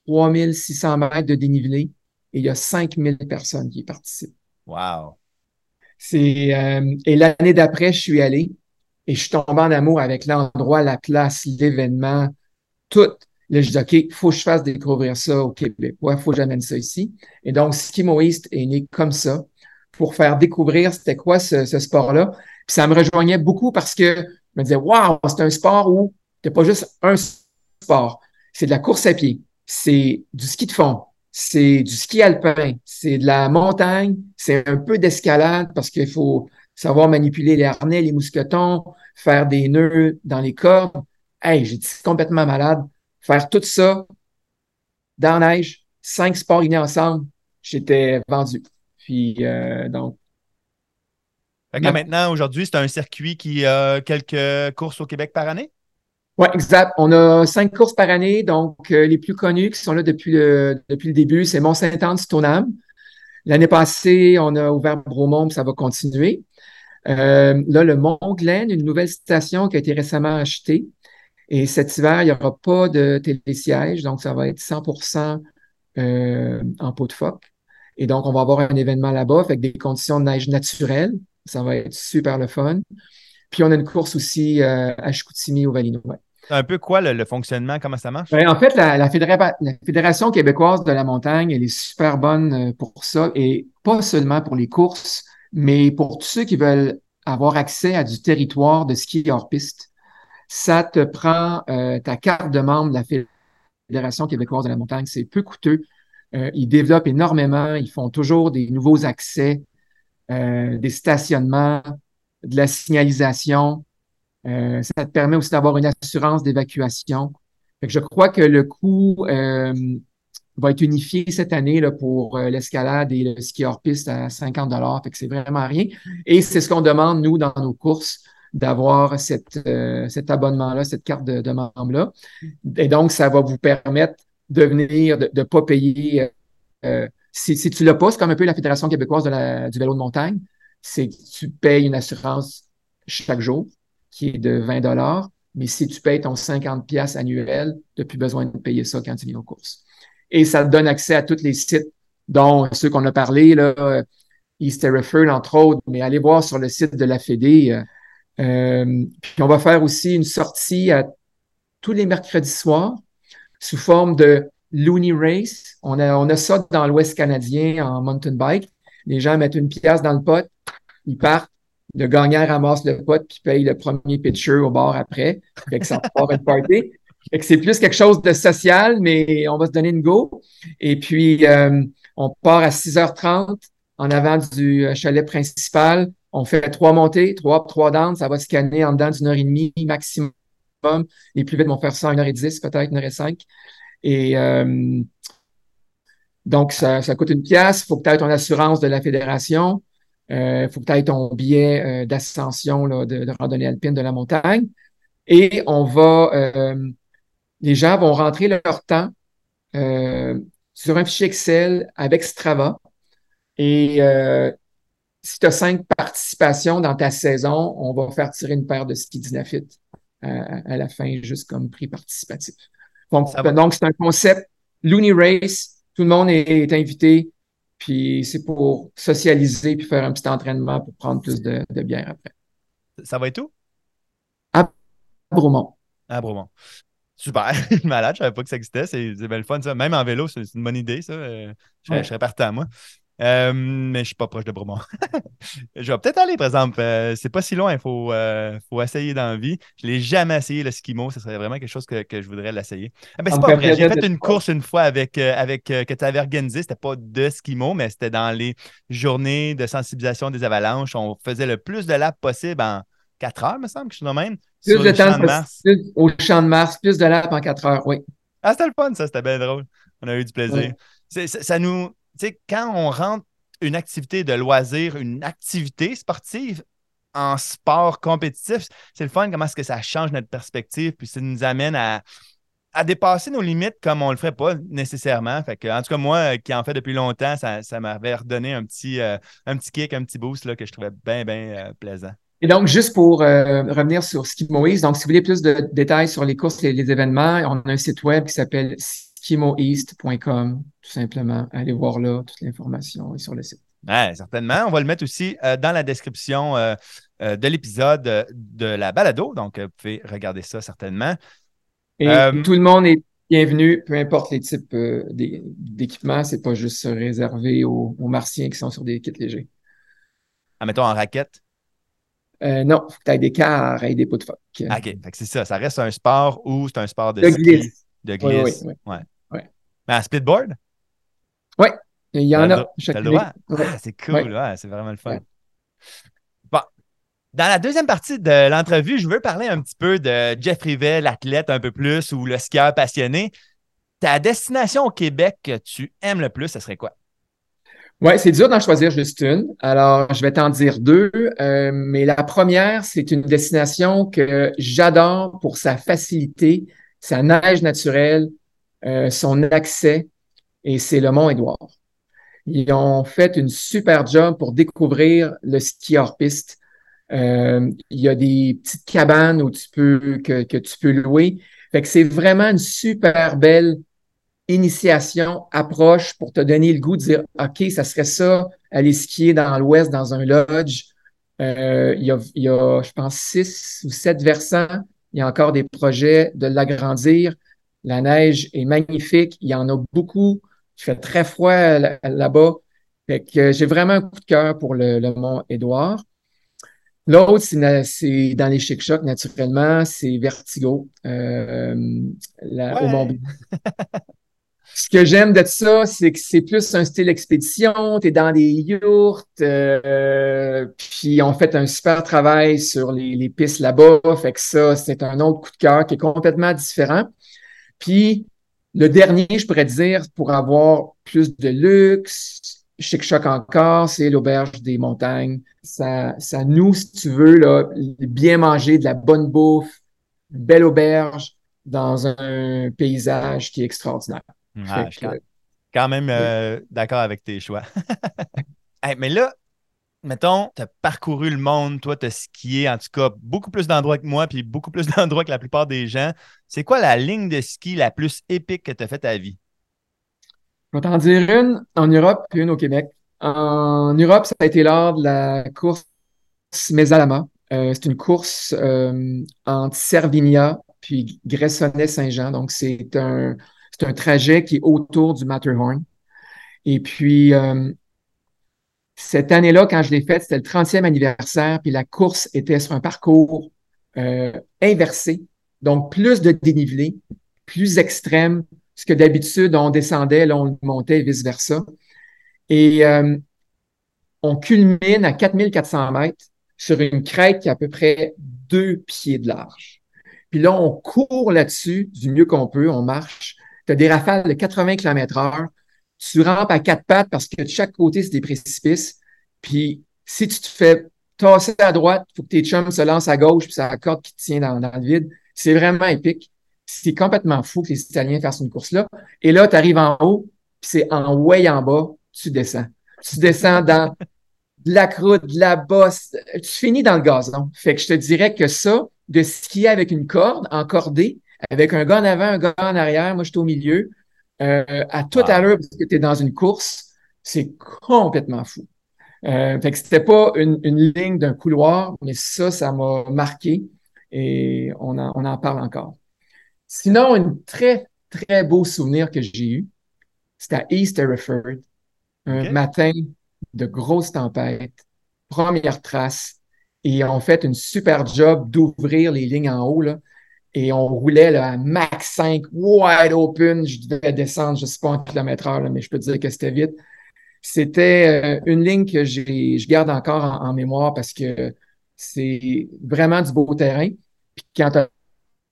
3600 mètres de dénivelé et il y a 5000 personnes qui y participent. Wow! C'est, euh, et l'année d'après, je suis allé et je suis tombé en amour avec l'endroit, la place, l'événement, tout. Là, je dis, OK, faut que je fasse découvrir ça au Québec. Ouais, faut que j'amène ça ici. Et donc, Skimo East est né comme ça pour faire découvrir c'était quoi ce, sport-là. Puis ça me rejoignait beaucoup parce que je me disais, waouh, c'est un sport où c'est pas juste un sport. C'est de la course à pied, c'est du ski de fond, c'est du ski alpin, c'est de la montagne, c'est un peu d'escalade parce qu'il faut savoir manipuler les harnais, les mousquetons, faire des nœuds dans les cordes. Hey, j'étais complètement malade. Faire tout ça dans la neige, cinq sports unis ensemble, j'étais vendu. Puis, euh, donc. Maintenant, aujourd'hui, c'est un circuit qui a quelques courses au Québec par année? Oui, exact. On a cinq courses par année. Donc, euh, les plus connues qui sont là depuis le, depuis le début, c'est Mont-Saint-Anne, Stoneham. L'année passée, on a ouvert Bromont, ça va continuer. Euh, là, le Mont-Glen, une nouvelle station qui a été récemment achetée. Et cet hiver, il n'y aura pas de télésiège, donc ça va être 100% en pot de phoque. Et donc, on va avoir un événement là-bas avec des conditions de neige naturelles. Ça va être super le fun. Puis, on a une course aussi euh, à Chicoutimi au Valino. C'est un peu quoi le, fonctionnement? Comment ça marche? Ben, en fait, la, Fédération québécoise de la montagne, elle est super bonne euh, pour ça. Et pas seulement pour les courses, mais pour tous ceux qui veulent avoir accès à du territoire de ski hors piste. Ça te prend euh, ta carte de membre de la Fédération québécoise de la montagne. C'est peu coûteux. Euh, ils développent énormément, ils font toujours des nouveaux accès, euh, des stationnements, de la signalisation. Euh, ça te permet aussi d'avoir une assurance d'évacuation. Je crois que le coût va être unifié cette année là, pour l'escalade et le ski hors piste à 50 dollars. c'est vraiment rien. Et c'est ce qu'on demande, nous, dans nos courses, d'avoir cet abonnement-là, cette carte de, de membre-là. Et donc, ça va vous permettre de venir, de ne pas payer. Euh, euh, si, si, tu l'as pas, c'est comme un peu la Fédération québécoise de la, du vélo de montagne, c'est que tu payes une assurance chaque jour qui est de 20 dollars, mais si tu payes ton 50 pièces annuel, tu n'as plus besoin de payer ça quand tu viens aux courses. Et ça te donne accès à tous les sites, dont ceux qu'on a parlé, là, East entre autres, mais allez voir sur le site de la Fédé. Euh, puis on va faire aussi une sortie à tous les mercredis soirs sous forme de Looney Race. On a, on ça dans l'Ouest canadien en mountain bike. Les gens mettent une pièce dans le pot, ils partent, le gagnant ramasse le pot puis paye le premier pitcher au bord après. Fait que ça part une party. C'est plus quelque chose de social, mais on va se donner une go. Et puis, euh, on part à 6h30 en avant du euh, chalet principal. On fait trois montées, trois, trois downs. Ça va scanner en dedans d'une heure et demie maximum. Les plus vite vont faire ça en 1h10, peut-être 1h05. Et euh, donc, ça, coûte une pièce. Il faut que tu aies ton assurance de la fédération. Il euh, faut que tu aies ton billet euh, d'ascension de, de, randonnée alpine de la montagne. Et on va, les gens vont rentrer leur temps sur un fichier Excel avec Strava. Et si tu as cinq participations dans ta saison, on va faire tirer une paire de ski à, la fin, juste comme prix participatif. Donc, c'est un concept Looney Race. Tout le monde est, invité. Puis c'est pour socialiser puis faire un petit entraînement pour prendre plus de, bière après. Ça va être où? À Bromont. À Bromont. Super, malade, je savais pas que ça existait. C'est bien le fun, ça. Même en vélo, c'est une bonne idée, ça. Euh, je, serais partant, moi. Euh, mais je suis pas proche de Bromont. je vais peut-être aller, par exemple. Euh, c'est pas si loin, il faut, faut essayer dans la vie. Je l'ai jamais essayé, le skimo. Ce serait vraiment quelque chose que, je voudrais l'essayer. Ah, ben, c'est pas vrai. J'ai fait une course une fois avec, avec que tu avais organisé. C'était pas de skimo, mais c'était dans les journées de sensibilisation des avalanches. On faisait le plus de laps possible en 4 heures, me semble, que je suis même. Plus de temps de au champ de Mars, plus de laps en 4 heures, oui. Ah, c'était le fun, ça, c'était bien drôle. On a eu du plaisir. Ça, nous. Sais, quand on rentre une activité de loisir, une activité sportive en sport compétitif, c'est le fun comment est-ce que ça change notre perspective, puis ça nous amène à, à dépasser nos limites comme on ne le ferait pas nécessairement. En tout cas, moi qui en fais depuis longtemps, ça, ça m'avait redonné un petit, euh, un petit kick, un petit boost là, que je trouvais bien, bien euh, plaisant. Et donc, juste pour euh, revenir sur Skimoeast, donc si vous voulez plus de détails sur les courses et les événements, on a un site web qui s'appelle skimoeast.com, tout simplement. Allez voir là toute l'information sur le site. Ouais, certainement. On va le mettre aussi euh, dans la description euh, de l'épisode de la balado. Donc, vous pouvez regarder ça certainement. Et tout le monde est bienvenu, peu importe les types d'équipements. C'est pas juste réservé aux, aux, martiens qui sont sur des kits légers. Ah, mettons en raquette? Euh, non, il faut que tu aies des cars et des pots de phoque. OK, c'est ça. Ça reste un sport ou c'est un sport de, de glisse. De glisse. Oui, oui, ouais. Mais un splitboard? Oui, il y en a. Chaque le droit? Ah, c'est cool, c'est vraiment le fun. Bon, dans la deuxième partie de l'entrevue, je veux parler un petit peu de Jeff Rivet, l'athlète un peu plus ou le skieur passionné. Ta destination au Québec que tu aimes le plus, ce serait quoi? Oui, c'est dur d'en choisir juste une. Alors, je vais t'en dire deux. Euh, mais la première, c'est une destination que j'adore pour sa facilité, sa neige naturelle, euh, son accès, et c'est le Mont-Édouard. Ils ont fait une super job pour découvrir le ski hors piste. Euh, il y a des petites cabanes où tu peux que, tu peux louer. C'est vraiment une super belle initiation, approche pour te donner le goût de dire, OK, ça serait ça, aller skier dans l'ouest, dans un lodge. Euh, il y a, je pense, six ou sept versants. Il y a encore des projets de l'agrandir. La neige est magnifique. Il y en a beaucoup. Il fait très froid là-bas. Fait que j'ai vraiment un coup de cœur pour le, mont Édouard. L'autre, c'est dans les chic-chocs, naturellement, c'est Vertigo, euh, au Mont Ce que j'aime de ça, c'est que c'est plus un style expédition. Tu es dans des yurts, euh, puis on fait un super travail sur les, pistes là-bas. Fait que ça, c'est un autre coup de cœur qui est complètement différent. Puis le dernier, je pourrais dire, pour avoir plus de luxe, chic-choc encore, c'est l'auberge des montagnes. Ça, ça nous, si tu veux, là, bien manger, de la bonne bouffe, une belle auberge dans un paysage qui est extraordinaire. Ah, quand même euh, d'accord avec tes choix. mais là, mettons, tu as parcouru le monde, toi, tu as skié, en tout cas, beaucoup plus d'endroits que moi, puis beaucoup plus d'endroits que la plupart des gens. C'est quoi la ligne de ski la plus épique que tu as faite à vie? Je vais t'en dire une en Europe puis une au Québec. En Europe, ça a été lors de la course Mesalama. Euh, c'est une course euh, entre Servigna puis Gressonnet-Saint-Jean. Donc, c'est un, un trajet qui est autour du Matterhorn. Et puis, euh, cette année-là, quand je l'ai faite, c'était le 30e anniversaire, puis la course était sur un parcours euh, inversé, donc plus de dénivelé, plus extrême, ce que d'habitude, on descendait, là, on montait et vice-versa. Et euh, on culmine à 4400 mètres sur une crête qui a à peu près deux pieds de large. Puis là, on court là-dessus du mieux qu'on peut, on marche tu as des rafales de 80 km heure, tu rampes à quatre pattes parce que de chaque côté, c'est des précipices. Puis si tu te fais tasser à droite, il faut que tes chums se lancent à gauche, puis c'est la corde qui te tient dans, le vide. C'est vraiment épique. C'est complètement fou que les Italiens fassent une course-là. Et là, tu arrives en haut, puis c'est en way en bas, tu descends. Tu descends dans de la croûte, de la bosse, tu finis dans le gazon. Fait que je te dirais que ça, de skier avec une corde encordée, avec un gars en avant, un gars en arrière, moi je suis au milieu, euh, à tout à l'heure parce que tu es dans une course, c'est complètement fou. Euh, fait que c'était pas une, ligne d'un couloir, mais ça, ça m'a marqué et on en, on en parle encore. Sinon, un très, très beau souvenir que j'ai eu, c'était à East Hereford, un matin de grosse tempête, première trace, et on fait une super job d'ouvrir les lignes en haut, là, et on roulait là, à max 5, wide open. Je devais descendre, je ne sais pas en kilomètre heure, mais je peux te dire que c'était vite. C'était euh, une ligne que je garde encore en, mémoire parce que c'est vraiment du beau terrain. Puis quand tu as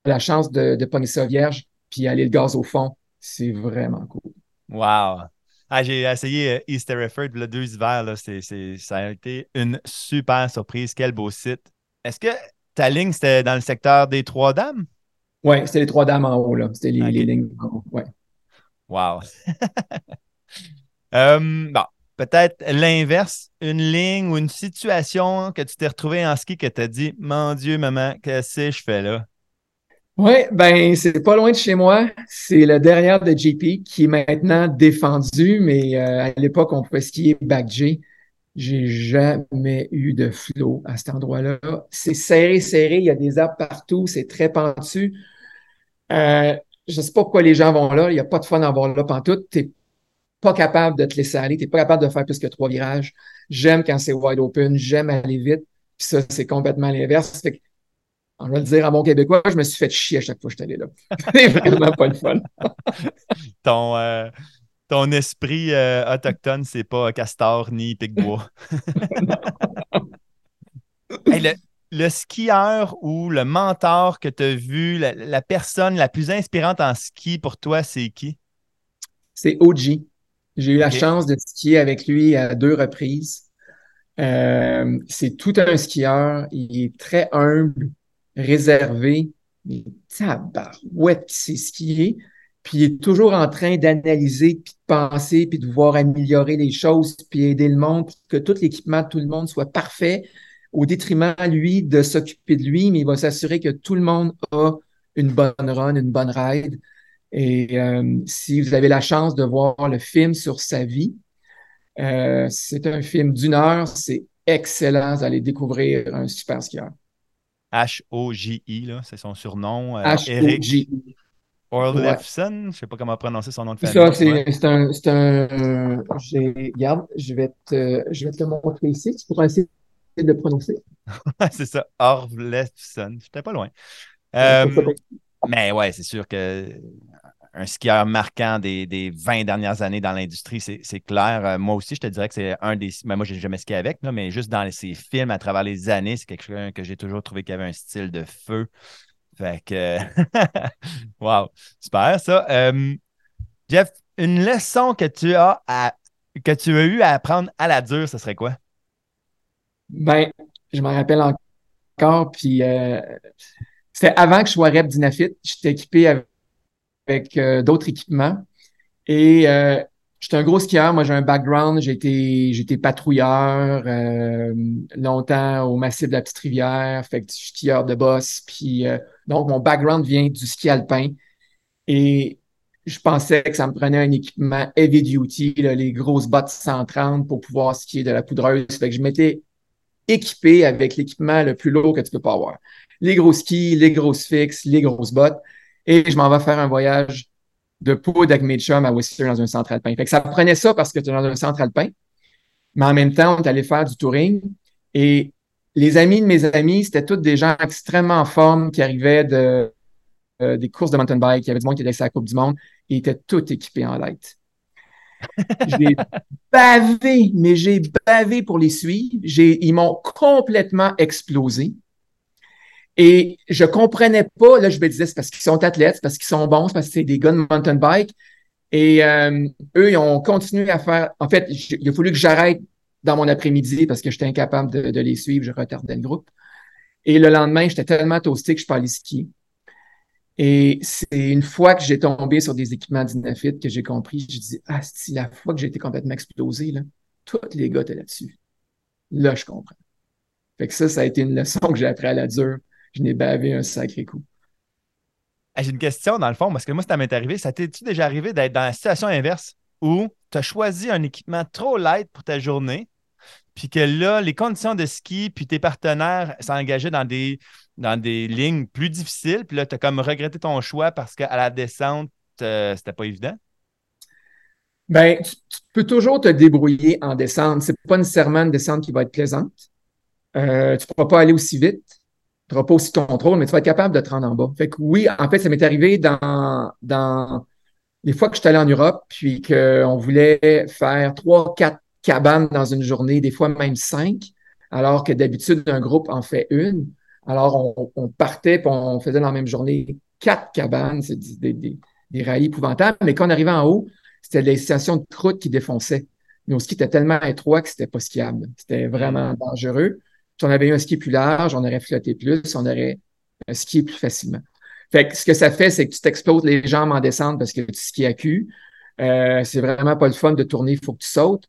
la chance de, de pogner ça vierge, puis aller le gaz au fond, c'est vraiment cool. Wow! Ah, j'ai essayé euh, East Hereford le deux hivers. Là, ça a été une super surprise. Quel beau site. Est-ce que ta ligne, c'était dans le secteur des Trois-Dames? Oui, c'était les Trois-Dames en haut. C'était les, lignes en haut. Ouais. Wow! Euh, bon, peut-être l'inverse, une ligne ou une situation que tu t'es retrouvé en ski que tu as dit Mon Dieu, maman, qu'est-ce que je fais là? Oui, ben c'est pas loin de chez moi. C'est le derrière de JP qui est maintenant défendu, mais euh, à l'époque, on pouvait skier back J. J'ai jamais eu de flot à cet endroit-là. C'est serré, serré, il y a des arbres partout, c'est très pentu. Euh, je sais pas pourquoi les gens vont là, il n'y a pas de fun à voir là pantoute. T'es pas capable de te laisser aller, t'es pas capable de faire plus que trois virages. J'aime quand c'est wide open, j'aime aller vite. Puis ça, c'est complètement l'inverse on va le dire à mon québécois, je me suis fait chier à chaque fois que je suis allé là. C'est vraiment pas le fun. ton, euh, ton esprit euh, autochtone, c'est pas castor ni pic-bois. le, skieur ou le mentor que tu as vu, la, personne la plus inspirante en ski pour toi, c'est qui? C'est OG. J'ai eu la chance de skier avec lui à deux reprises. Euh, c'est tout un skieur. Il est très humble réservé, mais tabarouette, c'est est. Puis il est toujours en train d'analyser, puis de penser, puis de voir améliorer les choses, puis aider le monde, que tout l'équipement de tout le monde soit parfait, au détriment, lui, de s'occuper de lui, mais il va s'assurer que tout le monde a une bonne run, une bonne ride. Et euh, si vous avez la chance de voir le film sur sa vie, euh, c'est un film d'une heure, c'est excellent, vous allez découvrir un super skieur. H-O-J-I, c'est son surnom. Euh, H-O-J-I. Orlefson, je ne sais pas comment prononcer son nom de famille. Ça, c'est un. Regarde, je vais, te, je vais te montrer ici. Tu pourras essayer de le prononcer. c'est ça, Orlefson. J'étais pas loin. Euh, mais ouais, c'est sûr que un skieur marquant des, des 20 dernières années dans l'industrie, c'est clair. Euh, moi aussi, je te dirais que c'est un des. Mais moi, je n'ai jamais skié avec, mais juste dans ces films à travers les années, c'est quelque chose que j'ai toujours trouvé qu'il avait un style de feu. Fait que. wow, super ça. Euh, Jeff, une leçon que tu as à, que tu as eu à apprendre à la dure, ce serait quoi? Ben, je m'en rappelle encore, puis euh, c'était avant que je sois rep d'Inafit. J'étais équipé avec euh, d'autres équipements. Et euh, j'étais un gros skieur. Moi, j'ai un background. J'ai été, patrouilleur euh, longtemps au massif de la Petite Rivière. Fait que je suis skieur de boss. Puis, donc, mon background vient du ski alpin. Et je pensais que ça me prenait un équipement heavy duty, les grosses bottes 130 pour pouvoir skier de la poudreuse. Fait que je m'étais équipé avec l'équipement le plus lourd que tu peux pas avoir. Les gros skis, les grosses fixes, les grosses bottes et je m'en vais faire un voyage de poudre avec mes chums à Whistler dans un centre alpin. Ça prenait ça parce que tu es dans un centre alpin, mais en même temps, on est allé faire du touring et les amis de mes amis, c'était tous des gens extrêmement en forme qui arrivaient de, euh, des courses de mountain bike. Il y avait du monde qui était à la Coupe du Monde et ils étaient tous équipés en light. J'ai bavé, mais j'ai bavé pour les suivre. Ils m'ont complètement explosé. Et je comprenais pas, là, je me disais, c'est parce qu'ils sont athlètes, c'est parce qu'ils sont bons, c'est parce que c'est des gars de mountain bike. Et euh, eux, ils ont continué à faire. En fait, il a fallu que j'arrête dans mon après-midi parce que j'étais incapable de, les suivre, je retardais le groupe. Et le lendemain, j'étais tellement toasté que je parlais ski. Et c'est une fois que j'ai tombé sur des équipements d'Inafit que j'ai compris, je dis Ah, c'est la fois que j'ai été complètement explosé, là, tous les gars étaient là-dessus. Là, je comprends. Fait que ça, ça a été une leçon que j'ai appris à la dure je n'ai bavé un sacré coup. J'ai une question dans le fond, parce que moi, ça m'est arrivé. Ça t'est-tu déjà arrivé d'être dans la situation inverse où tu as choisi un équipement trop light pour ta journée, puis que là, les conditions de ski, puis tes partenaires s'engageaient dans des, dans des lignes plus difficiles, puis là, tu as comme regretté ton choix parce qu'à la descente, euh, c'était pas évident? Bien, tu, peux toujours te débrouiller en descente. C'est pas nécessairement une descente qui va être plaisante. Euh, tu ne pourras pas aller aussi vite. Tu n'auras pas aussi ton contrôle, mais tu vas être capable de te rendre en bas. Fait que oui, en fait, ça m'est arrivé dans, dans les fois que je suis allé en Europe, puis qu'on voulait faire trois, quatre cabanes dans une journée, des fois même cinq, alors que d'habitude, un groupe en fait une. Alors, on, partait, on faisait dans la même journée quatre cabanes. C'est des, des, des rails épouvantables. Mais quand on arrivait en haut, c'était les stations de croûte qui défonçaient. Nos skis étaient tellement étroits que c'était pas skiable. C'était vraiment dangereux. Si on avait eu un ski plus large, on aurait flotté plus, on aurait skié plus facilement. Fait que ce que ça fait, c'est que tu t'exploses les jambes en descente parce que tu skis à cul. Euh, c'est vraiment pas le fun de tourner, il faut que tu sautes.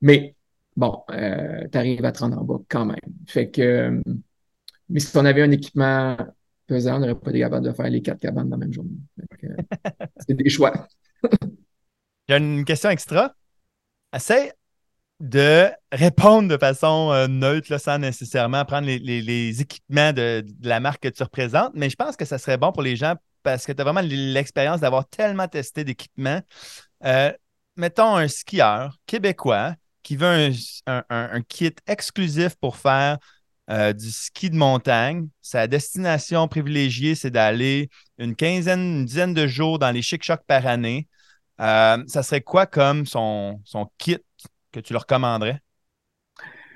Mais bon, euh, tu arrives à te rendre en bas quand même. Fait que, euh, mais si on avait un équipement pesant, on n'aurait pas été capable de faire les quatre cabanes dans la même journée. c'est des choix. J'ai une question extra. Essaye de répondre de façon euh, neutre, sans nécessairement prendre les, équipements de, la marque que tu représentes, mais je pense que ça serait bon pour les gens parce que tu as vraiment l'expérience d'avoir tellement testé d'équipements. Euh, mettons un skieur québécois qui veut un, kit exclusif pour faire euh, du ski de montagne. Sa destination privilégiée, c'est d'aller une quinzaine, une dizaine de jours dans les chic-chocs par année. ça serait quoi comme son, son kit que tu leur recommanderais?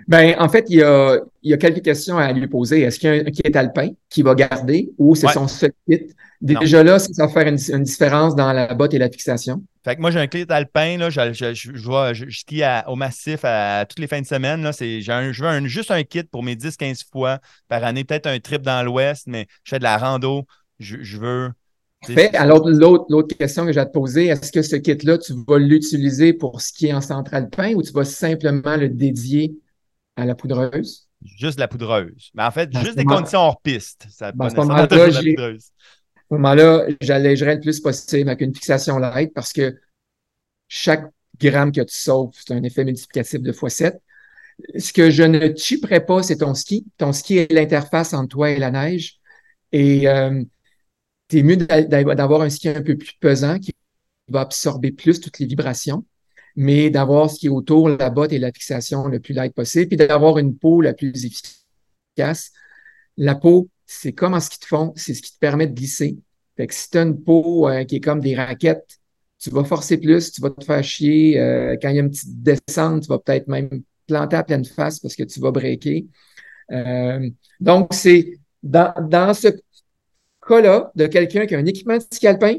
Ben, en fait, il y, a, il y a quelques questions à lui poser. Est-ce qu'il y a un kit alpin qui va garder ou c'est son seul kit? Déjà là, ça va faire une, différence dans la botte et la fixation. Fait que moi, j'ai un kit alpin, là, je, je, je, skie au massif à, toutes les fins de semaine. Là, je veux juste un kit pour mes 10-15 fois par année, peut-être un trip dans l'Ouest, mais je fais de la rando. Je, veux fait, alors l'autre question que j'ai à te poser, est-ce que ce kit-là, tu vas l'utiliser pour ce qui est en central pain ou tu vas simplement le dédier à la poudreuse? Juste la poudreuse. Mais en fait, juste des conditions hors piste. Ça à ce moment-là, j'allégerais le plus possible avec une fixation light parce que chaque gramme que tu sauves, c'est un effet multiplicatif de x7. Ce que je ne chipperais pas, c'est ton ski. Ton ski est l'interface entre toi et la neige. Et euh, c'est mieux d'avoir un ski un peu plus pesant qui va absorber plus toutes les vibrations, mais d'avoir ce qui est autour, la botte et la fixation le plus light possible, puis d'avoir une peau la plus efficace. La peau, c'est comme en ski de fond, c'est ce qui te permet de glisser. Fait que si tu as une peau euh, qui est comme des raquettes, tu vas forcer plus, tu vas te faire chier. Euh, quand il y a une petite descente, tu vas peut-être même planter à pleine face parce que tu vas breaker. Euh, donc, c'est dans, dans ce cas-là de quelqu'un qui a un équipement de ski alpin,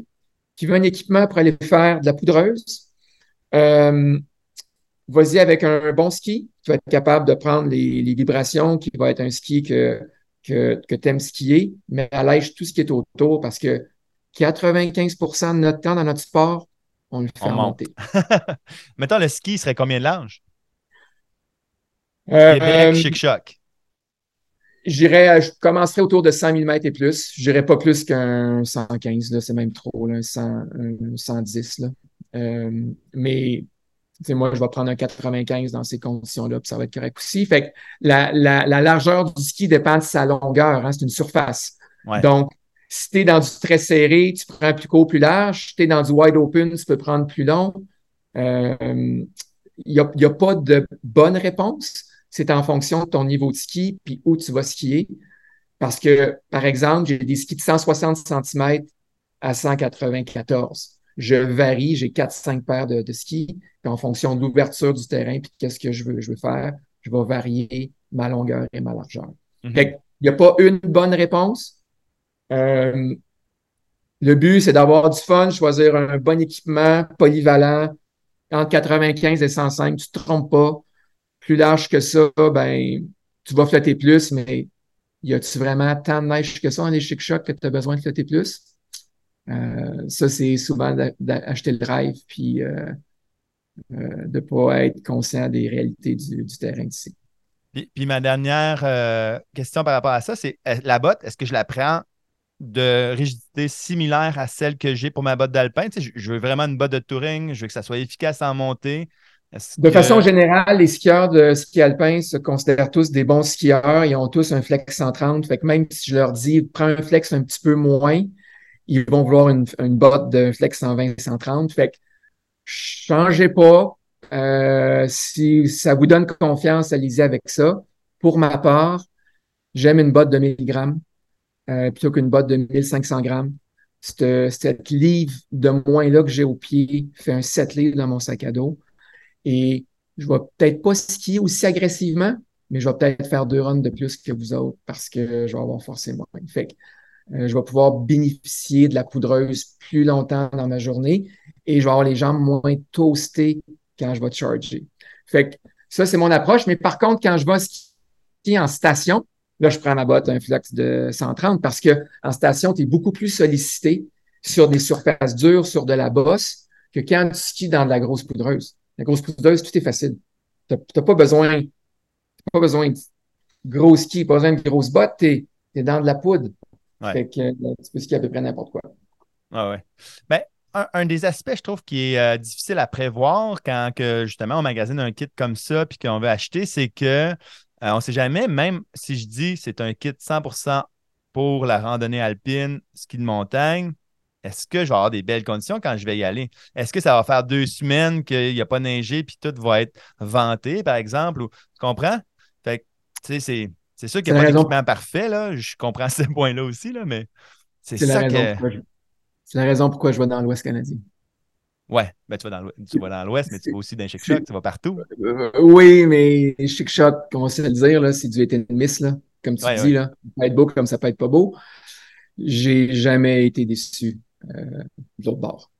qui veut un équipement pour aller faire de la poudreuse, euh, vas-y avec un, bon ski qui va être capable de prendre les, vibrations, qui va être un ski que, que, que tu aimes skier, mais allège tout ce qui est autour parce que 95% de notre temps dans notre sport, on le fait monter. Mettons, le ski serait combien de large? Euh, Québec, chic-choc. J'irais, je commencerai autour de 100 mm et plus. Je n'irais pas plus qu'un 115, là, c'est même trop, là, un, 110. Là. Euh, mais moi, je vais prendre un 95 dans ces conditions-là, puis ça va être correct aussi. Fait que la, la, la largeur du ski dépend de sa longueur, hein, c'est une surface. Donc, si tu es dans du très serré, tu prends plus court, plus large. Si tu es dans du wide open, tu peux prendre plus long. Il euh, n'y a, y a pas de bonne réponse c'est en fonction de ton niveau de ski puis où tu vas skier. Parce que, par exemple, j'ai des skis de 160 cm à 194. Je varie, j'ai 4-5 paires de, skis. Puis en fonction de l'ouverture du terrain puis qu'est-ce que je veux, je veux faire, je vais varier ma longueur et ma largeur. Mhm. il n'y a pas une bonne réponse. Euh, le but, c'est d'avoir du fun, choisir un bon équipement polyvalent entre 95 et 105. Tu ne te trompes pas plus large que ça, ben, tu vas flotter plus, mais y a-tu vraiment tant de neige que ça en chic chocs que tu as besoin de flotter plus? Euh, ça, c'est souvent d'acheter le drive puis euh, euh, de ne pas être conscient des réalités du, terrain ici. Puis, ma dernière question par rapport à ça, c'est la botte, est-ce que je la prends de rigidité similaire à celle que j'ai pour ma botte d'alpin? je veux vraiment une botte de touring, je veux que ça soit efficace en montée, De façon générale, les skieurs de ski alpin se considèrent tous des bons skieurs. Ils ont tous un flex 130. Fait que même si je leur dis, prends un flex un petit peu moins, ils vont vouloir une, botte de flex 120, 130. Fait que changez pas. Euh, si ça vous donne confiance, allez-y avec ça. Pour ma part, j'aime une botte de 1000 grammes euh, plutôt qu'une botte de 1500 grammes. Cette, livre de moins-là que j'ai au pied fait un 7 livres dans mon sac à dos. Et je vais peut-être pas skier aussi agressivement, mais je vais peut-être faire deux runs de plus que vous autres parce que je vais avoir forcé moins. Fait que, euh, je vais pouvoir bénéficier de la poudreuse plus longtemps dans ma journée et je vais avoir les jambes moins toastées quand je vais charger. Ça, c'est mon approche. Mais par contre, quand je vais skier en station, là, je prends ma botte, un flex de 130 parce que en station, tu es beaucoup plus sollicité sur des surfaces dures, sur de la bosse, que quand tu skis dans de la grosse poudreuse. La grosse poudreuse, tout est facile. Tu n'as pas besoin, pas besoin de gros ski, pas besoin de grosses bottes, tu es, dans de la poudre. Fait que euh, tu peux skier à peu près n'importe quoi. Ah ouais. Ben, un, des aspects, je trouve, qui est euh, difficile à prévoir quand que, justement on magasine un kit comme ça puis qu'on veut acheter, c'est que euh, on ne sait jamais, même si je dis c'est un kit 100% pour la randonnée alpine, ski de montagne, est-ce que je vais avoir des belles conditions quand je vais y aller? Est-ce que ça va faire deux semaines qu'il n'y a pas neigé puis tout va être vanté, par exemple? tu comprends? Fait que, tu sais, c'est, sûr qu'il n'y a pas d'équipement parfait, là. Je comprends ce point-là aussi, là, mais c'est, ça que. C'est la raison pourquoi je vais dans l'Ouest canadien. Ouais, ben tu vas dans l'Ouest, mais tu vas aussi dans Chic Shock, tu vas partout. Euh, oui, mais Chic Shock, comment se le dire, c'est du hit miss, là. Comme tu dis, là. Ça peut être beau comme ça peut être pas beau. J'ai jamais été déçu euh, de l'autre bord.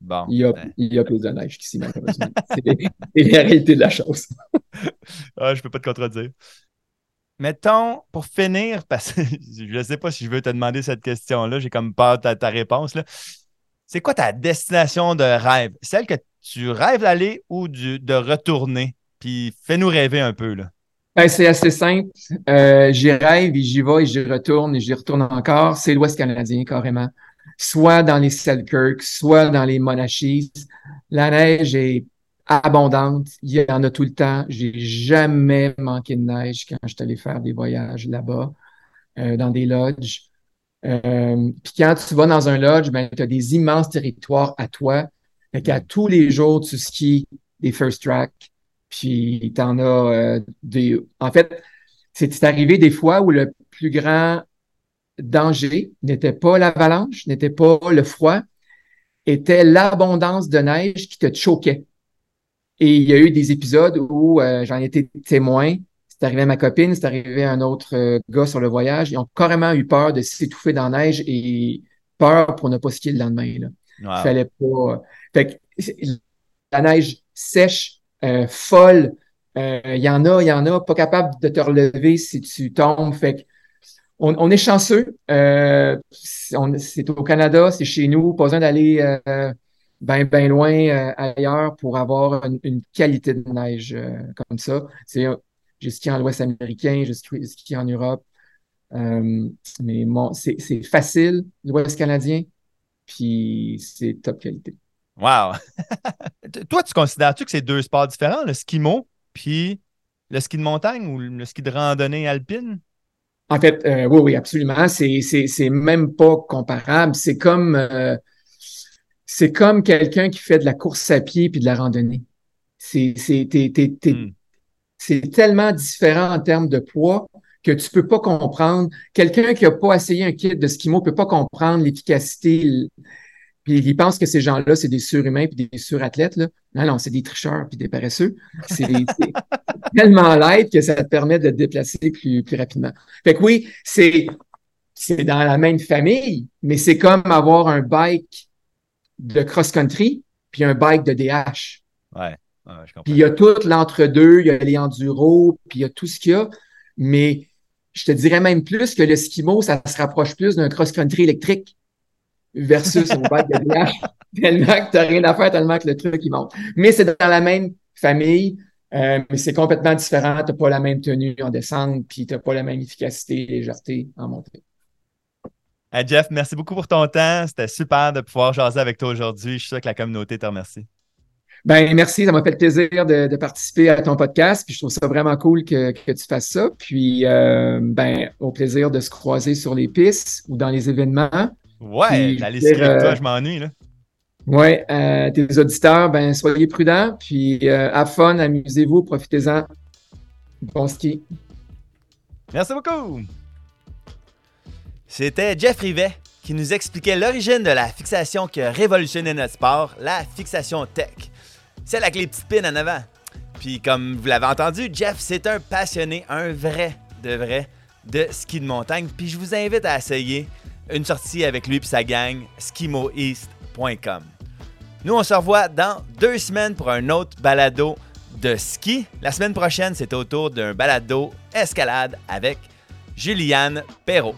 Bon. Il y a, ben. il y a plus de neige qu'ici, malheureusement. c'est la réalité de la chose. ah, je peux pas te contredire. Mettons, pour finir, parce que je ne sais pas si je veux te demander cette question-là, j'ai comme peur de ta, réponse. C'est quoi ta destination de rêve? Celle que tu rêves d'aller ou de retourner? Puis fais-nous rêver un peu. Là. Ben, c'est assez simple. Euh, j'y rêve et j'y vais et j'y retourne et j'y retourne encore. C'est l'Ouest canadien, carrément. Soit dans les Selkirk, soit dans les Monachis. La neige est abondante. Il y en a tout le temps. J'ai jamais manqué de neige quand je suis faire des voyages là-bas, euh, dans des lodges. Euh, puis quand tu vas dans un lodge, ben, tu as des immenses territoires à toi. Fait qu'à tous les jours, tu skis des first track, puis tu en as euh, des. En fait, c'est arrivé des fois où le plus grand danger n'était pas l'avalanche, n'était pas le froid, était l'abondance de neige qui te choquait. Et il y a eu des épisodes où euh, j'en étais témoin. C'est arrivé à ma copine, c'est arrivé à un autre euh, gars sur le voyage. Ils ont carrément eu peur de s'étouffer dans la neige et peur pour ne pas skier le lendemain. Là. Il fallait pas. Fait que la neige sèche, euh, folle. Il y en a, il y en a, pas capable de te relever si tu tombes. Fait que on, on est chanceux. c'est au Canada, c'est chez nous. Pas besoin d'aller bien ben loin euh, ailleurs pour avoir une, qualité de neige euh, comme ça. C'est, j'ai skié en l'Ouest américain, j'ai skié en Europe. Euh, mais bon, c'est, facile, l'Ouest canadien, puis c'est top qualité. Wow! Toi, tu considères-tu que c'est deux sports différents, le ski mo puis le ski de montagne ou le ski de randonnée alpine? En fait, oui, oui, absolument. C'est, c'est, même pas comparable. C'est comme c'est comme quelqu'un qui fait de la course à pied puis de la randonnée. C'est c'est tellement différent en termes de poids que tu peux pas comprendre. Quelqu'un qui a pas essayé un kit de skimo peut pas comprendre l'efficacité. Puis il pense que ces gens-là, c'est des surhumains puis des surathlètes. Là. Non, non, c'est des tricheurs puis des paresseux. C'est tellement light que ça te permet de te déplacer plus, plus rapidement. Fait que oui, c'est c'est dans la même famille, mais c'est comme avoir un bike de cross-country, puis un bike de DH. Ouais, je comprends. Puis il y a tout l'entre-deux, il y a les enduros, puis il y a tout ce qu'il y a. Mais je te dirais même plus que le skimo, ça se rapproche plus d'un cross-country électrique versus un bike de DH. Tellement que tu n'as rien à faire, tellement que le truc, il monte. Mais c'est dans la même famille, euh, mais c'est complètement différent. Tu n'as pas la même tenue en descente, puis tu n'as pas la même efficacité, légèreté en montée. Jeff, merci beaucoup pour ton temps. C'était super de pouvoir jaser avec toi aujourd'hui. Je suis sûr que la communauté te remercie. Ben, merci, ça m'a fait le plaisir de, participer à ton podcast. Puis je trouve ça vraiment cool que, tu fasses ça. Puis, euh, ben, au plaisir de se croiser sur les pistes ou dans les événements. Ouais, skier avec toi, je m'ennuie, là. Ouais, euh, tes auditeurs, ben, soyez prudents. Puis, euh, have fun, amusez-vous, profitez-en. Bon ski. Merci beaucoup. C'était Jeff Rivet qui nous expliquait l'origine de la fixation qui a révolutionné notre sport, la fixation tech. Celle avec les petites pins en avant. Puis comme vous l'avez entendu, Jeff, c'est un passionné, un vrai de vrai de ski de montagne. Puis je vous invite à essayer une sortie avec lui et sa gang, skimoeast.com. Nous, on se revoit dans deux semaines pour un autre balado de ski. La semaine prochaine, c'est autour d'un balado escalade avec Juliane Perrault.